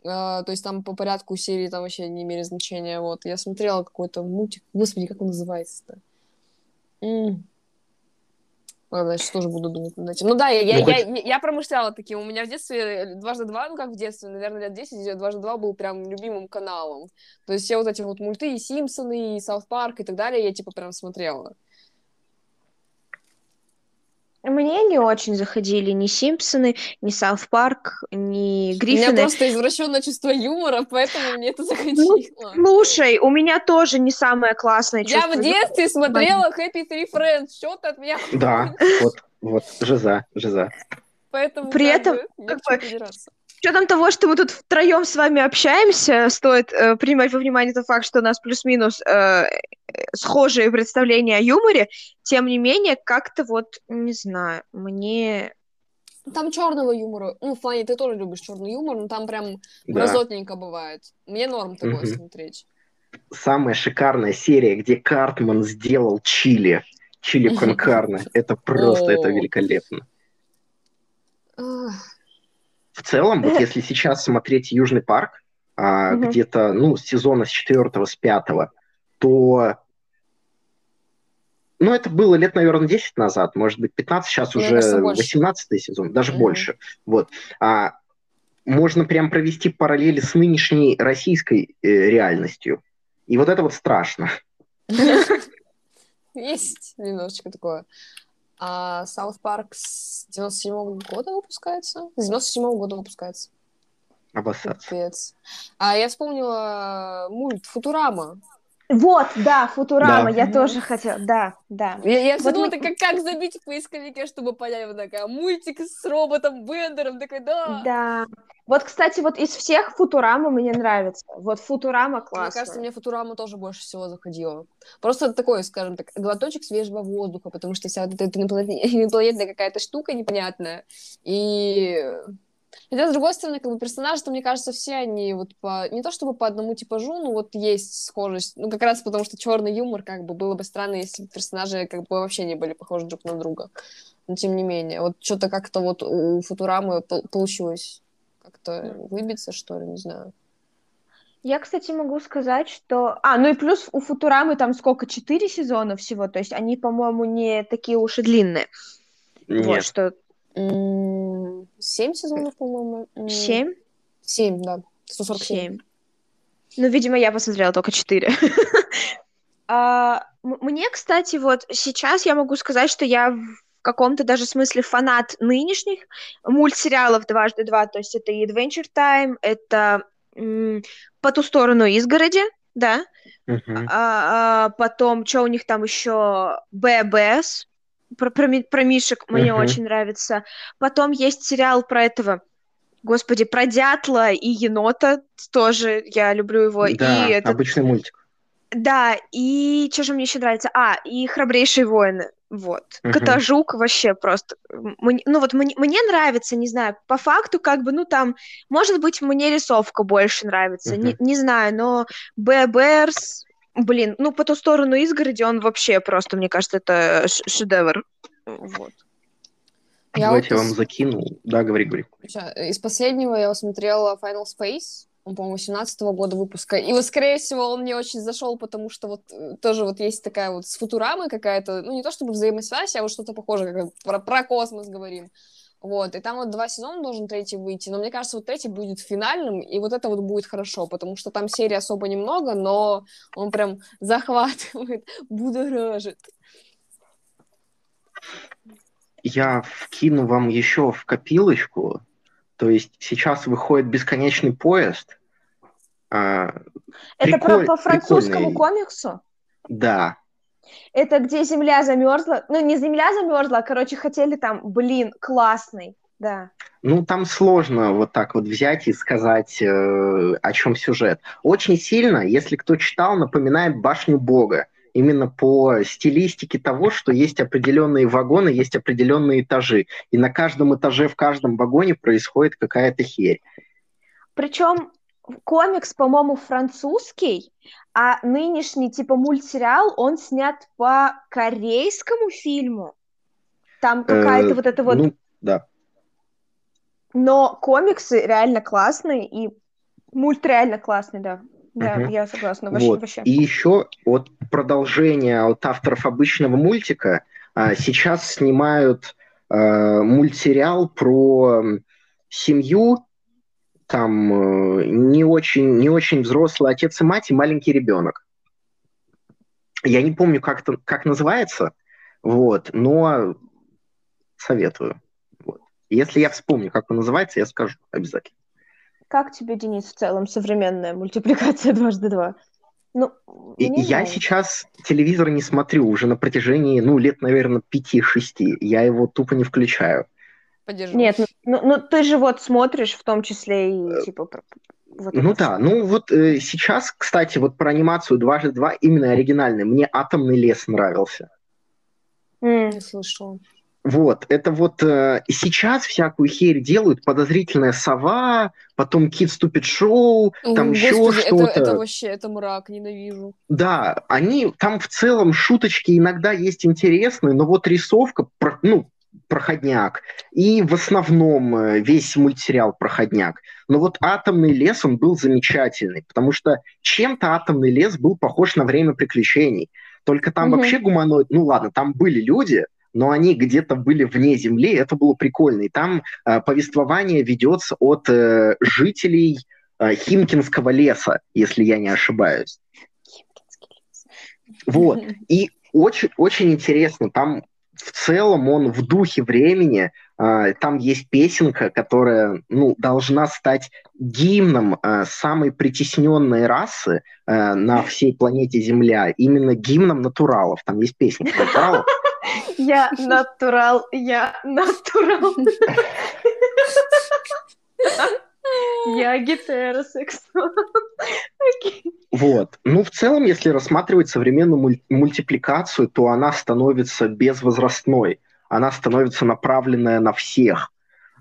Uh, то есть там по порядку серии там вообще не имели значения. Вот. Я смотрела какой-то мультик. Господи, как он называется-то? Mm. Ладно, я сейчас тоже буду думать над этим. Ну да, я, ну, я, хоть... я, я промышляла таким. У меня в детстве дважды два, ну как в детстве, наверное, лет 10, дважды два был прям любимым каналом. То есть все вот эти вот мульты, и Симпсоны, и Саут Парк и так далее, я типа прям смотрела. Мне не очень заходили ни Симпсоны, ни Саут Парк, ни Гриффины. У меня просто извращенное чувство юмора, поэтому мне это заходило. Ну, слушай, у меня тоже не самое классное чувство Я в детстве смотрела Happy Three Friends, что ты от меня Да, вот, вот, жиза, жиза. Поэтому При этом, как бы, учетом того, что мы тут втроем с вами общаемся, стоит э, принимать во внимание тот факт, что у нас плюс-минус э, схожие представления о юморе, тем не менее, как-то вот, не знаю, мне... Там черного юмора. Ну, в плане, ты тоже любишь черный юмор, но там прям да. разотненько бывает. Мне норм такое угу. смотреть. Самая шикарная серия, где Картман сделал чили. Чили конкарно. Это просто, это великолепно в целом, вот если сейчас смотреть Южный парк, а, угу. где-то, ну, с сезона с четвертого, с пятого, то ну, это было лет, наверное, 10 назад, может быть, 15, сейчас уже 18 сезон, даже mm больше. Вот. А, можно прям провести параллели с нынешней российской э, реальностью. И вот это вот страшно. <laughs> <laughs> Есть немножечко такое. А South Park с 97 -го года выпускается? С 97 -го года выпускается. Обоссаться. Капец. А я вспомнила мульт Футурама. Вот, да, Футурама, да. я тоже хотела, да, да. Я, я вот думала, мы... как, как забить в поисковике, чтобы понять, вот такая, мультик с роботом Бендером, такой, да. Да. Вот, кстати, вот из всех Футурама мне нравится. Вот Футурама классно. Мне кажется, мне Футурама тоже больше всего заходила. Просто такой, скажем так, глоточек свежего воздуха, потому что вся вот эта инопланетная <laughs> какая-то штука непонятная. И Хотя, с другой стороны, как бы персонажи-то, мне кажется, все они вот по... Не то чтобы по одному типажу, но вот есть схожесть. Ну, как раз потому, что черный юмор, как бы, было бы странно, если персонажи как бы вообще не были похожи друг на друга. Но тем не менее. Вот что-то как-то вот у Футурамы получилось как-то выбиться, что ли, не знаю. Я, кстати, могу сказать, что... А, ну и плюс у Футурамы там сколько? Четыре сезона всего? То есть они, по-моему, не такие уж и длинные. Нет. Вот, что Семь сезонов, по-моему. Семь? Семь, да. 147. Ну, видимо, я посмотрела только четыре. <laughs> а, мне, кстати, вот сейчас я могу сказать, что я в каком-то даже смысле фанат нынешних мультсериалов «Дважды два», то есть это и Adventure Time, это «По ту сторону изгороди», да. А, а, потом, что у них там еще? ББС. Про, про, про Мишек мне Мгм. очень нравится. Потом есть сериал про этого, господи, про дятла и енота. Тоже я люблю его. Да, И этот, обычный мультик. да, и что же мне еще нравится? А, и храбрейшие воины. Вот. Мгм. Котожук вообще просто. Мне- ну вот мне, мне нравится, не знаю, по факту как бы, ну там, может быть, мне рисовка больше нравится, не, Мгм. не знаю, но Бэберс, блин, ну по ту сторону изгороди он вообще просто, мне кажется, это шедевр. Вот. Я Давайте вот я вам из- закину. Да, говори, говори. Из последнего я смотрела Final Space, он, по-моему, 17 года выпуска. И вот, скорее всего, он мне очень зашел, потому что вот э, тоже вот есть такая вот с Футурамой какая-то, ну, не то чтобы взаимосвязь, а вот что-то похожее, как про, про космос говорим. Вот, и там вот два сезона должен третий выйти, но мне кажется, вот третий будет финальным, и вот это вот будет хорошо, потому что там серий особо немного, но он прям захватывает, <laughs> будоражит. Я вкину вам еще в копилочку. То есть сейчас выходит бесконечный поезд. А, Это про, Приколь- по французскому прикольный. комиксу? да, Это где земля замерзла? Ну, не земля замерзла, а, короче, хотели там, блин, классный, да. ну там сложно вот так вот взять и сказать, э, о чем сюжет. Очень сильно, если кто читал, напоминает башню Бога. Именно по стилистике того, что есть определенные вагоны, есть определенные этажи. И на каждом этаже, в каждом вагоне происходит какая-то херь. Причем комикс, по-моему, французский, а нынешний типа мультсериал, он снят по корейскому фильму. Там какая-то Э, вот эта вот... Ну, да. Но комиксы реально классные, и мульт реально классный, да. Да, я согласна, вообще. Вот. вообще. И еще от продолжения от авторов обычного мультика а, сейчас снимают а, мультсериал про семью, там э, не очень, не очень взрослый отец и мать и маленький ребенок. Я не помню, как, это, как называется, вот, но советую. Вот. Если я вспомню, как он называется, я скажу обязательно. Как тебе, Денис, в целом современная мультипликация дважды два? Ну, И- я нравится. сейчас телевизор не смотрю уже на протяжении, ну, лет, наверное, 5-6. Я его тупо не включаю. Поддерживаю. Нет, ну, ну, ну, ты же вот смотришь, в том числе и типа... про- вот Ну это да, ну вот э, сейчас, кстати, вот про анимацию дважды два именно оригинальный. Мне «Атомный лес» нравился. М. Не слышала. Вот, это вот э, сейчас всякую херь делают, подозрительная сова, потом Кит Ступид Шоу, там О, еще Господи, это, что-то. это вообще, это мрак, ненавижу. Да, они там в целом шуточки иногда есть интересные, но вот рисовка, ну, проходняк, и в основном э, весь мультсериал проходняк. Но вот «Атомный лес», он был замечательный, потому что чем-то «Атомный лес» был похож на «Время приключений». Только там Мгм. вообще гуманоид, ну ладно, там были люди, но они где-то были вне Земли, это было прикольно. И там э, повествование ведется от э, жителей э, Химкинского леса, если я не ошибаюсь. Вот. И очень, очень интересно, там в целом он в духе времени, а, там есть песенка, которая ну, должна стать гимном а, самой притесненной расы а, на всей планете Земля, именно гимном натуралов. Там есть песенка натуралов. <laughs> Я натурал, я натурал. <laughs> Я <laughs> гетеросексуал. Окей. Вот. Ну, в целом, если рассматривать современную муль- мультипликацию, то она становится безвозрастной. Она становится направленная на всех.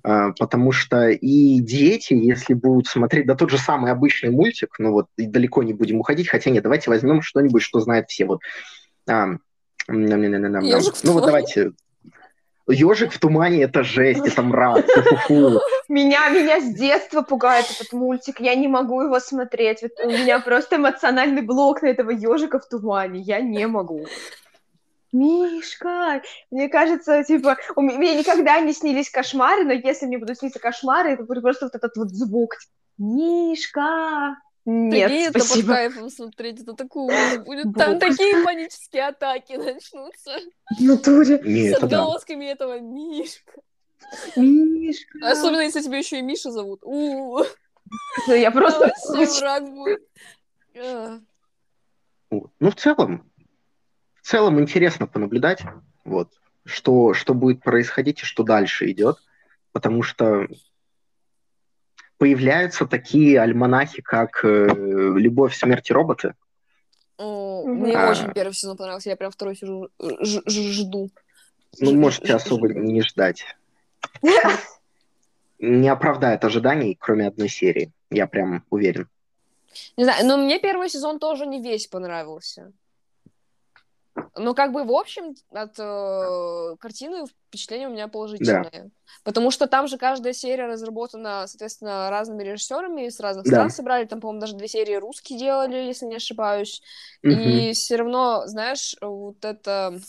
Э, Потому что и дети, если будут смотреть, да тот же самый обычный мультик, ну вот и далеко не будем уходить, хотя нет, давайте возьмем что-нибудь, что знает все. Вот. А, ням-ням-ням-ням-ням. «Ежик в Ну вот тумане». давайте. Ежик в тумане это жесть, это мрак. Меня, меня с детства пугает этот мультик. Я не могу его смотреть. Вот у меня просто эмоциональный блок на этого ежика в тумане. Я не могу. Мишка! Мне кажется, типа, у ме- мне никогда не снились кошмары, но если мне будут сниться кошмары, это будет просто вот этот вот звук. Мишка! Нет, Прикинь, это под спасибо. кайфом смотреть, это такой ужас <laughs> будет. Там такие панические атаки <laughs> начнутся. В натуре. С да. отголосками этого Мишка. Мишка! Особенно, если тебя еще и Миша зовут. У, Я просто... враг будет. Ну, в целом, в целом интересно понаблюдать, вот, что, что будет происходить и что дальше идет, потому что появляются такие альманахи, как э, «Любовь, смерть и роботы». О, Мне А. очень первый сезон понравился, я прям второй сижу, ж- ж- жду. Ну, можете особо не ждать. Не оправдает ожиданий, кроме одной серии. Я прям уверен. Не знаю, но мне первый сезон тоже не весь понравился. Но как бы в общем от э, картины впечатление у меня положительное. Потому что там же каждая серия разработана, соответственно, разными режиссерами с разных Да. стран собрали. Там, по-моему, даже две серии русские делали, если не ошибаюсь. Мгм. И все равно, знаешь, вот это,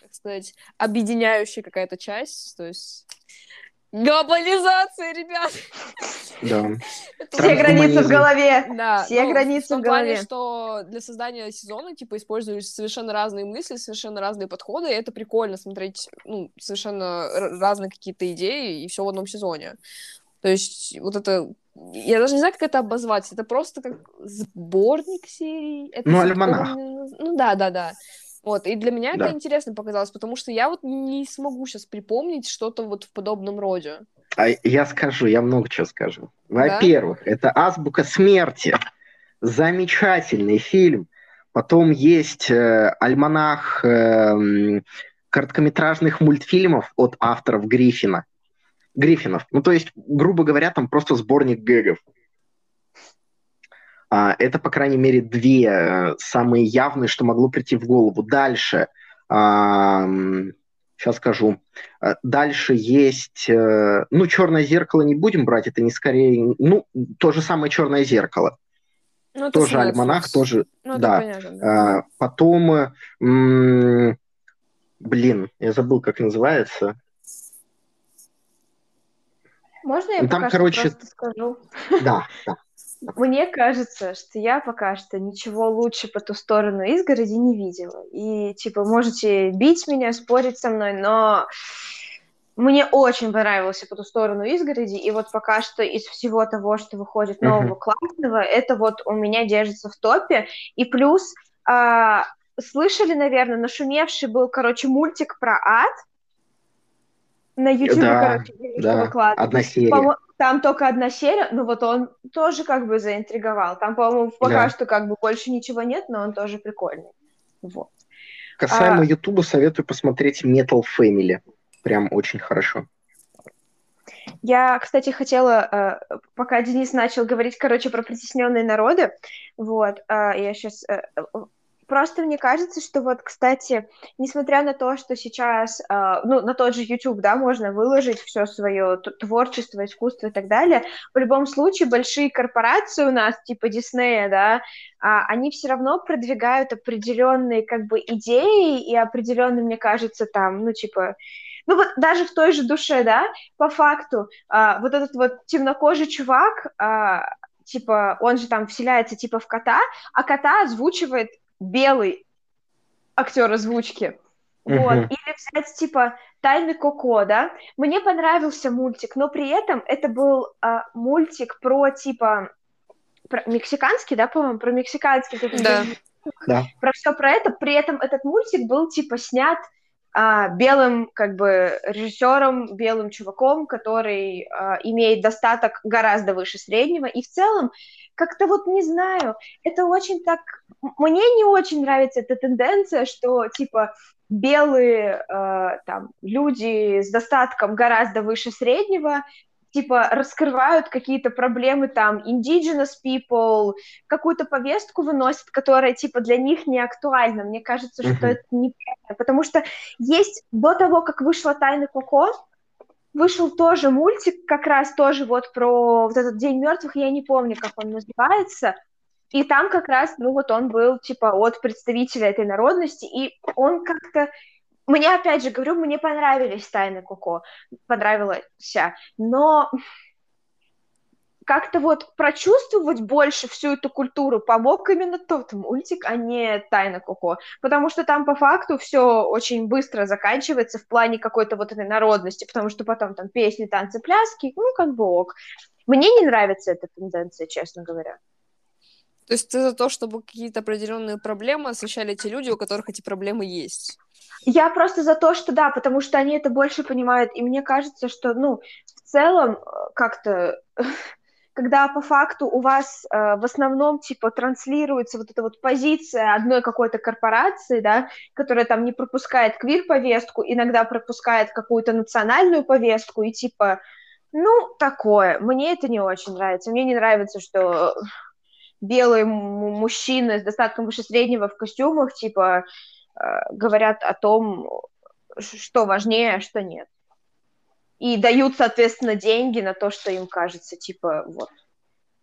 как сказать, объединяющая какая-то часть, то есть глобализация, ребят. Да. Все границы в голове. да, Все ну, границы в том в голове. плане, что для создания сезона, типа, использовались совершенно разные мысли, совершенно разные подходы, и это прикольно смотреть, ну, совершенно разные какие-то идеи, и все в одном сезоне. То есть вот это... Я даже не знаю, как это обозвать. Это просто как сборник серий. Это Ну, альманах. не- Ну, да, да, да. Вот, и для меня Да. это интересно показалось, потому что я вот не смогу сейчас припомнить что-то вот в подобном роде. А я скажу, я много чего скажу. Во-первых, это «Азбука смерти». Замечательный фильм. Потом есть э, альманах э, короткометражных мультфильмов от авторов Гриффина. Гриффинов. Ну, то есть, грубо говоря, там просто сборник гэгов. А, это, по крайней мере, две э, самые явные, что могло прийти в голову. Дальше. сейчас скажу. А, Дальше есть, э, ну, черное зеркало не будем брать, это не скорее, ну, то же самое черное зеркало, Ну, тоже альманах, тоже, Ну, да. понятно. да. А, потом, э, блин, я забыл, как называется. Можно я там, пока короче- что просто скажу? Да, да. Мне кажется, что я пока что ничего лучше по ту сторону изгороди не видела. И, типа, можете бить меня, спорить со мной, но мне очень понравился по ту сторону изгороди, и вот пока что из всего того, что выходит нового классного, это вот у меня держится в топе. И плюс, а, слышали, наверное, нашумевший был, короче, мультик про ад, на YouTube, Да, короче, Да, одна серия. Там только одна серия, но вот он тоже как бы заинтриговал. Там, по-моему, пока Да. что как бы больше ничего нет, но он тоже прикольный. Вот. Касаемо а- Ютуба, советую посмотреть Metal Family. Прям очень хорошо. Я, кстати, хотела, э, пока Денис начал говорить, короче, про притесненные народы, вот, э, я сейчас... Просто мне кажется, что вот, кстати, несмотря на то, что сейчас, э, ну, на тот же YouTube, да, можно выложить все свое творчество, искусство и так далее, в любом случае большие корпорации у нас, типа Диснея, да, а, они все равно продвигают определенные, как бы, идеи и определенные, мне кажется, там, ну, типа, ну вот даже в той же душе, да, по факту, а, вот этот вот темнокожий чувак, а, типа, он же там вселяется типа в кота, а кота озвучивает белый актер озвучки. Вот. Или взять, типа, «Тайны Коко», да? Мне понравился мультик, но при этом это был а, мультик про, типа, про мексиканский, да, по-моему, про мексиканский. Да. про все про это. При этом этот мультик был типа снят а, белым как бы режиссером, белым чуваком, который а, имеет достаток гораздо выше среднего. И в целом как-то вот не знаю, это очень так... Мне не очень нравится эта тенденция, что типа белые э, там люди с достатком гораздо выше среднего типа раскрывают какие-то проблемы там indigenous people, какую-то повестку выносят, которая типа для них не актуальна. Мне кажется, что Мгм. это неправильно, потому что есть до того, как вышла Тайна Коко, вышел тоже мультик, как раз тоже вот про вот этот День мертвых, я не помню, как он называется, и там как раз, ну вот он был типа от представителя этой народности, и он как-то мне, опять же, говорю, мне понравились Тайны Коко, понравилось, но как-то вот прочувствовать больше всю эту культуру помог именно тот мультик, а не Тайна Коко, потому что там по факту все очень быстро заканчивается в плане какой-то вот этой народности, потому что потом там песни, танцы, пляски, ну как бы ок. Мне не нравится эта тенденция, честно говоря. То есть ты за то, чтобы какие-то определенные проблемы освещали те люди, у которых эти проблемы есть? Я просто за то, что да, потому что они это больше понимают, и мне кажется, что, ну, в целом, э, как-то, <laughs> когда по факту у вас э, в основном, типа, транслируется вот эта вот позиция одной какой-то корпорации, да, которая там не пропускает квир-повестку, иногда пропускает какую-то национальную повестку, и типа, ну, такое, мне это не очень нравится, мне не нравится, что белые мужчины с достатком выше среднего в костюмах, типа, Э, говорят о том, что важнее, а что нет. И дают, соответственно, деньги на то, что им кажется, типа, вот.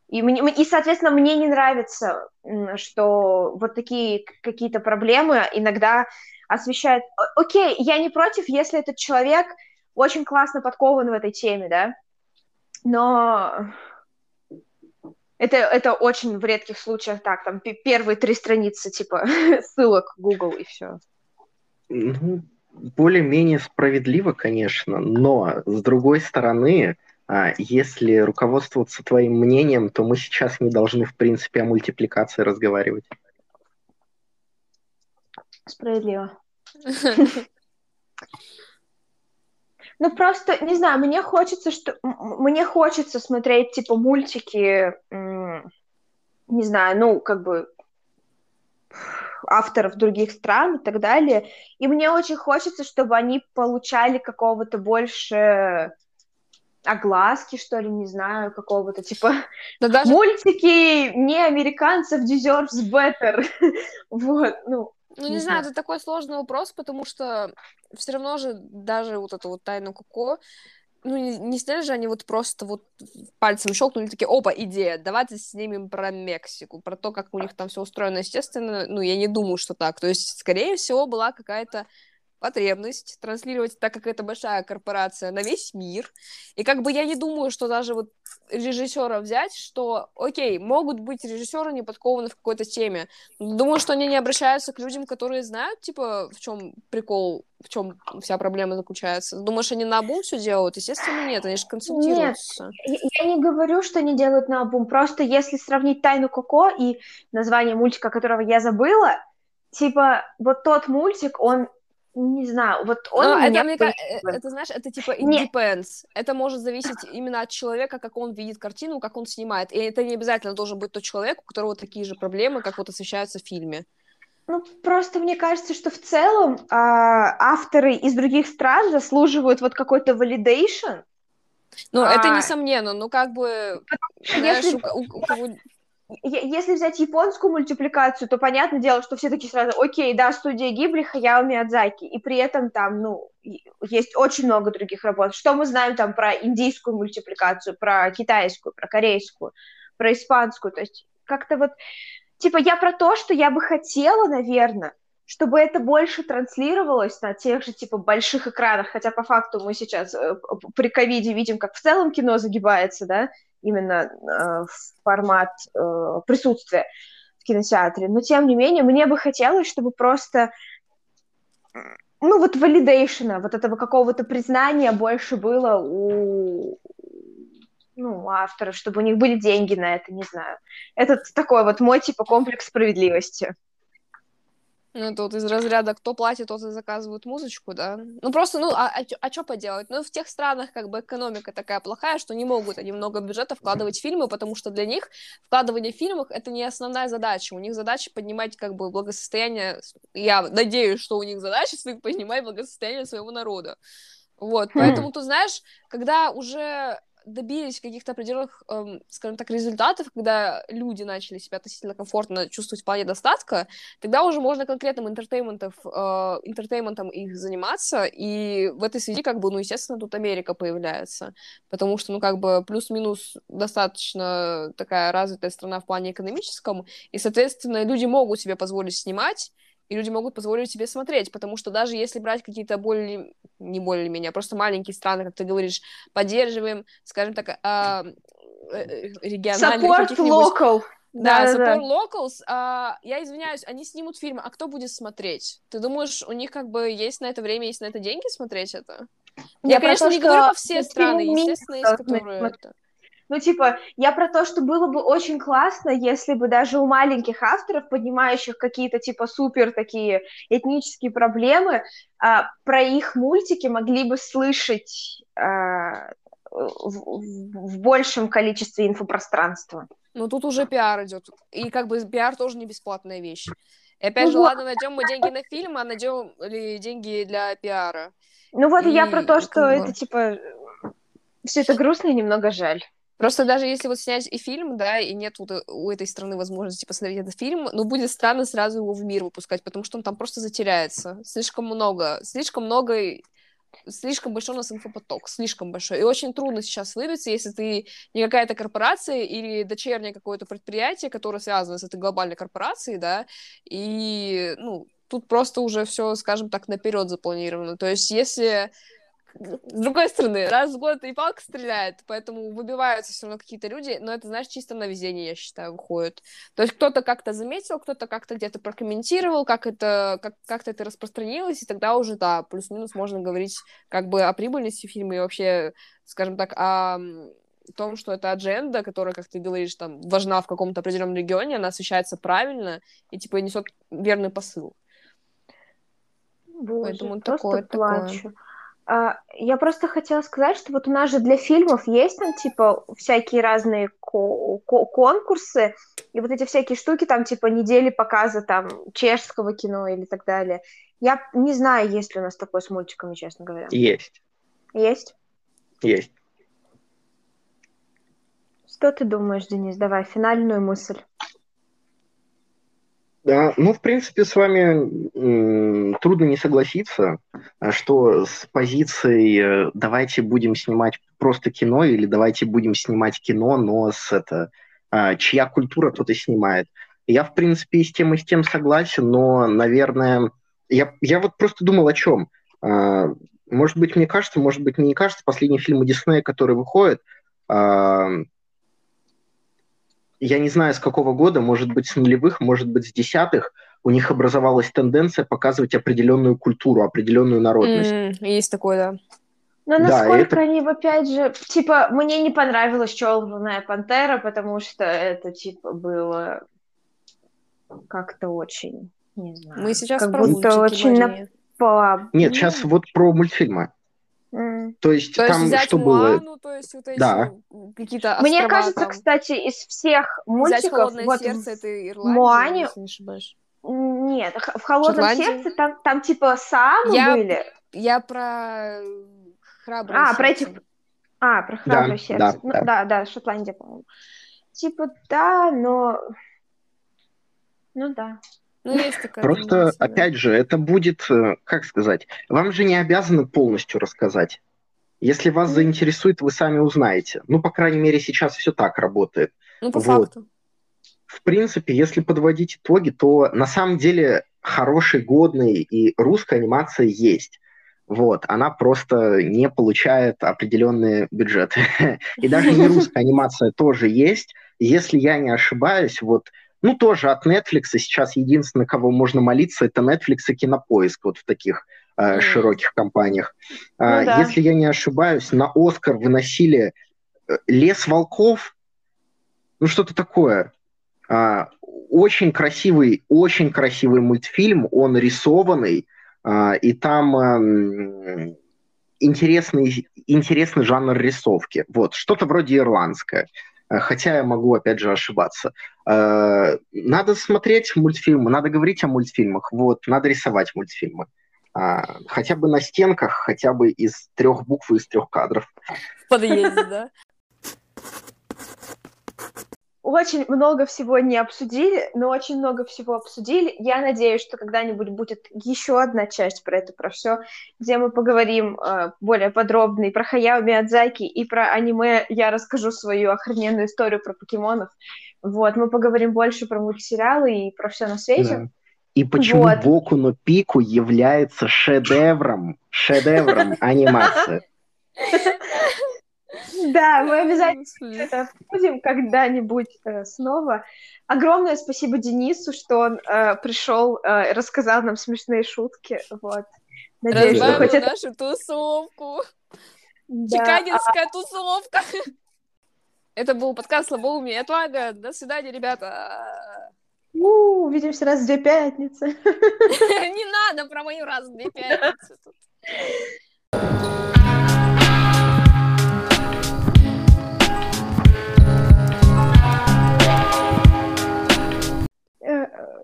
И, мне, и, соответственно, мне не нравится, что вот такие какие-то проблемы иногда освещают... Окей, я не против, если этот человек очень классно подкован в этой теме, да, но это, это очень в редких случаях так, там первые три страницы, типа, <laughs> ссылок Google и все. Ну, более-менее справедливо, конечно, но с другой стороны, а, если руководствоваться твоим мнением, то мы сейчас не должны, в принципе, о мультипликации разговаривать. Справедливо. <laughs> <laughs> Ну, просто, не знаю, мне хочется, что... Мне хочется смотреть, типа, мультики, не знаю, ну, как бы авторов других стран и так далее. И мне очень хочется, чтобы они получали какого-то больше огласки, что ли, не знаю, какого-то типа да даже... мультики не американцев deserves <laughs> better. вот, ну. Ну, не, не знаю, это такой сложный вопрос, потому что все равно же даже вот эту вот тайну Коко, ну, не, не сняли же они вот просто вот пальцем щелкнули, такие, опа, идея, давайте снимем про Мексику, про то, как у них там все устроено, естественно, ну, я не думаю, что так, то есть, скорее всего, была какая-то потребность транслировать, так как это большая корпорация, на весь мир. И как бы я не думаю, что даже вот режиссера взять, что, окей, могут быть режиссеры не подкованы в какой-то теме. Думаю, что они не обращаются к людям, которые знают, типа, в чем прикол, в чем вся проблема заключается. Думаешь, они на обум все делают? Естественно, нет, они же консультируются. Нет, я не говорю, что они делают на обум. Просто если сравнить «Тайну Коко» и название мультика, которого я забыла, типа, вот тот мультик, он не знаю, вот он Но это, мне кажется, э, это, знаешь, это типа it Нет. depends. Это может зависеть именно от человека, как он видит картину, как он снимает. И это не обязательно должен быть тот человек, у которого такие же проблемы, как вот освещаются в фильме. Ну, просто мне кажется, что в целом э, авторы из других стран заслуживают вот какой-то validation. Ну, а... это несомненно, ну, как бы, знаешь, Если... у, у кого если взять японскую мультипликацию, то понятное дело, что все такие сразу, окей, да, студия Гибли, Хаяо Миядзаки, и при этом там, ну, есть очень много других работ. Что мы знаем там про индийскую мультипликацию, про китайскую, про корейскую, про испанскую, то есть как-то вот, типа, я про то, что я бы хотела, наверное, чтобы это больше транслировалось на тех же, типа, больших экранах, хотя по факту мы сейчас э, при ковиде видим, как в целом кино загибается, да, именно э, формат э, присутствия в кинотеатре. Но тем не менее, мне бы хотелось, чтобы просто ну вот валидейшена, вот этого какого-то признания больше было у ну, авторов, чтобы у них были деньги на это, не знаю. Это такой вот мой типа комплекс справедливости. Ну, вот из разряда кто платит, тот и заказывает музычку, да? Ну, просто, ну, а, а, а что поделать? Ну, в тех странах как бы экономика такая плохая, что не могут они много бюджета вкладывать в фильмы, потому что для них вкладывание в фильмах — это не основная задача. У них задача поднимать как бы благосостояние... Я надеюсь, что у них задача поднимать благосостояние своего народа. Вот, поэтому, ты знаешь, когда уже добились каких-то определенных, эм, скажем так, результатов, когда люди начали себя относительно комфортно чувствовать в плане достатка, тогда уже можно конкретным интертейментом, э, их заниматься, и в этой связи, как бы, ну, естественно, тут Америка появляется, потому что, ну, как бы, плюс-минус достаточно такая развитая страна в плане экономическом, и, соответственно, люди могут себе позволить снимать, и люди могут позволить себе смотреть, потому что даже если брать какие-то более, не более-менее, а просто маленькие страны, как ты говоришь, поддерживаем, скажем так, а, э, региональных... Support local. Да, да, support да. locals. А, я извиняюсь, они снимут фильмы, а кто будет смотреть? Ты думаешь, у них как бы есть на это время, есть на это деньги смотреть это? Я, я конечно, то, не говорю про все страны, естественно, есть которые... Это... Ну, типа, я про то, что было бы очень классно, если бы даже у маленьких авторов, поднимающих какие-то, типа, супер такие этнические проблемы, а, про их мультики могли бы слышать а, в, в большем количестве инфопространства. Ну, тут уже пиар идет. И как бы пиар тоже не бесплатная вещь. И опять ну, же, вот. ладно, найдем мы деньги на фильм, а найдем ли деньги для пиара. Ну вот и я про то, что это типа все это грустно и немного жаль. Просто даже если вот снять и фильм, да, и нет вот э, у этой страны возможности посмотреть этот фильм, ну, будет странно сразу его в мир выпускать, потому что он там просто затеряется. Слишком много, слишком много слишком большой у нас инфопоток, слишком большой. И очень трудно сейчас выбиться, если ты не какая-то корпорация или дочернее какое-то предприятие, которое связано с этой глобальной корпорацией, да, и, ну, тут просто уже все, скажем так, наперед запланировано. То есть, если с другой стороны, раз в год и палка стреляет, поэтому выбиваются все равно какие-то люди, но это, знаешь, чисто на везение, я считаю, выходит. То есть кто-то как-то заметил, кто-то как-то где-то прокомментировал, как это, как, как-то это распространилось, и тогда уже, да, плюс-минус можно говорить как бы о прибыльности фильма и вообще, скажем так, о том, что это адженда, которая, как ты говоришь, там, важна в каком-то определенном регионе, она освещается правильно и, типа, несет верный посыл. Боже, Поэтому такое, плачу. такое. А, я просто хотела сказать, что вот у нас же для фильмов есть там, типа, всякие разные ко- ко- конкурсы, и вот эти всякие штуки, там, типа, недели показа, там, чешского кино или так далее. Я не знаю, есть ли у нас такое с мультиками, честно говоря. Есть. Есть? Есть. Что ты думаешь, Денис? Давай, финальную мысль. Да, ну, в принципе, с вами трудно не согласиться, а что с позицией э, давайте будем снимать просто кино или давайте будем снимать кино, но с это а, чья культура тот и снимает. Я, в принципе, и с тем, и с тем согласен, но, наверное, я, я вот просто думал о чем. А, может быть, мне кажется, может быть, мне не кажется, последние фильмы Диснея, которые выходят, я не знаю, с какого года, может быть, с нулевых, может быть, с десятых, у них образовалась тенденция показывать определенную культуру, определенную народность. Mm, есть такое, да. Но насколько да, это... они, опять же, типа, мне не понравилась «Черная пантера», потому что это, типа, было как-то очень, не знаю. Мы сейчас как про будто очень на... Нет, сейчас вот про мультфильмы. Mm. То есть то там есть, что Муану, было? То есть вот эти да. какие-то Мне кажется, там... кстати, из всех мультиков... Взять «Холодное вот сердце» — это Ирландия, Муане... если не ошибаюсь. Нет, в «Холодном Шотландия? сердце» там, там типа самы я... были. Я про храброе А, сердце. про этих... А, про храброе да, сердце. Да, ну, да. да, да, Шотландия, по-моему. Типа, да, но... Ну да. Ну, есть такая Просто, тенденция, опять же, это будет, э, как сказать, вам же не обязаны полностью рассказать. Если вас заинтересует, вы сами узнаете. Ну, по крайней мере, сейчас все так работает. Ну, по вот. факту. В принципе, если подводить итоги, то на самом деле хорошей, годной и русская анимация есть. Вот, она просто не получает определенные бюджеты. <laughs> И даже не <laughs> русская анимация тоже есть. Если я не ошибаюсь, вот ну, тоже от Netflix сейчас единственное, кого можно молиться, это Netflix и Кинопоиск вот в таких э, широких компаниях. Ну, э, да. Если я не ошибаюсь, на Оскар выносили э, «Лес волков», ну, что-то такое. Э, очень красивый, очень красивый мультфильм, он рисованный, э, и там э, интересный, интересный жанр рисовки. Вот, что-то вроде ирландское. Хотя я могу, опять же, ошибаться. Э, надо смотреть мультфильмы, надо говорить о мультфильмах, вот, надо рисовать мультфильмы. А, хотя бы на стенках, хотя бы из трех букв из трех кадров. В подъезде, да? Очень много всего не обсудили, но очень много всего обсудили. Я надеюсь, что когда-нибудь будет еще одна часть про это, про все, где мы поговорим э, более подробно и про Хаяо Миядзаки, и про аниме. Я расскажу свою охрененную историю про покемонов. Вот, мы поговорим больше про мультсериалы и про все на свете. Да. И почему вот. Боку но Пику является шедевром, шедевром <laughs> анимации. <laughs> Да, мы обязательно это обсудим когда-нибудь э, снова. Огромное спасибо Денису, что он э, пришел, э, рассказал нам смешные шутки. Вот. Надеюсь, что хоть это... нашу тусовку. Да. Чикагинская тусовка. Это был подкаст «Слабоумие и отвага». До свидания, ребята. У, увидимся раз в две пятницы. <laughs> Не надо про мою раз в две пятницы.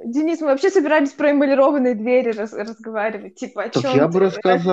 Денис, мы вообще собирались про эмалированные двери раз- разговаривать. Типа, о Так чем я бы рассказал.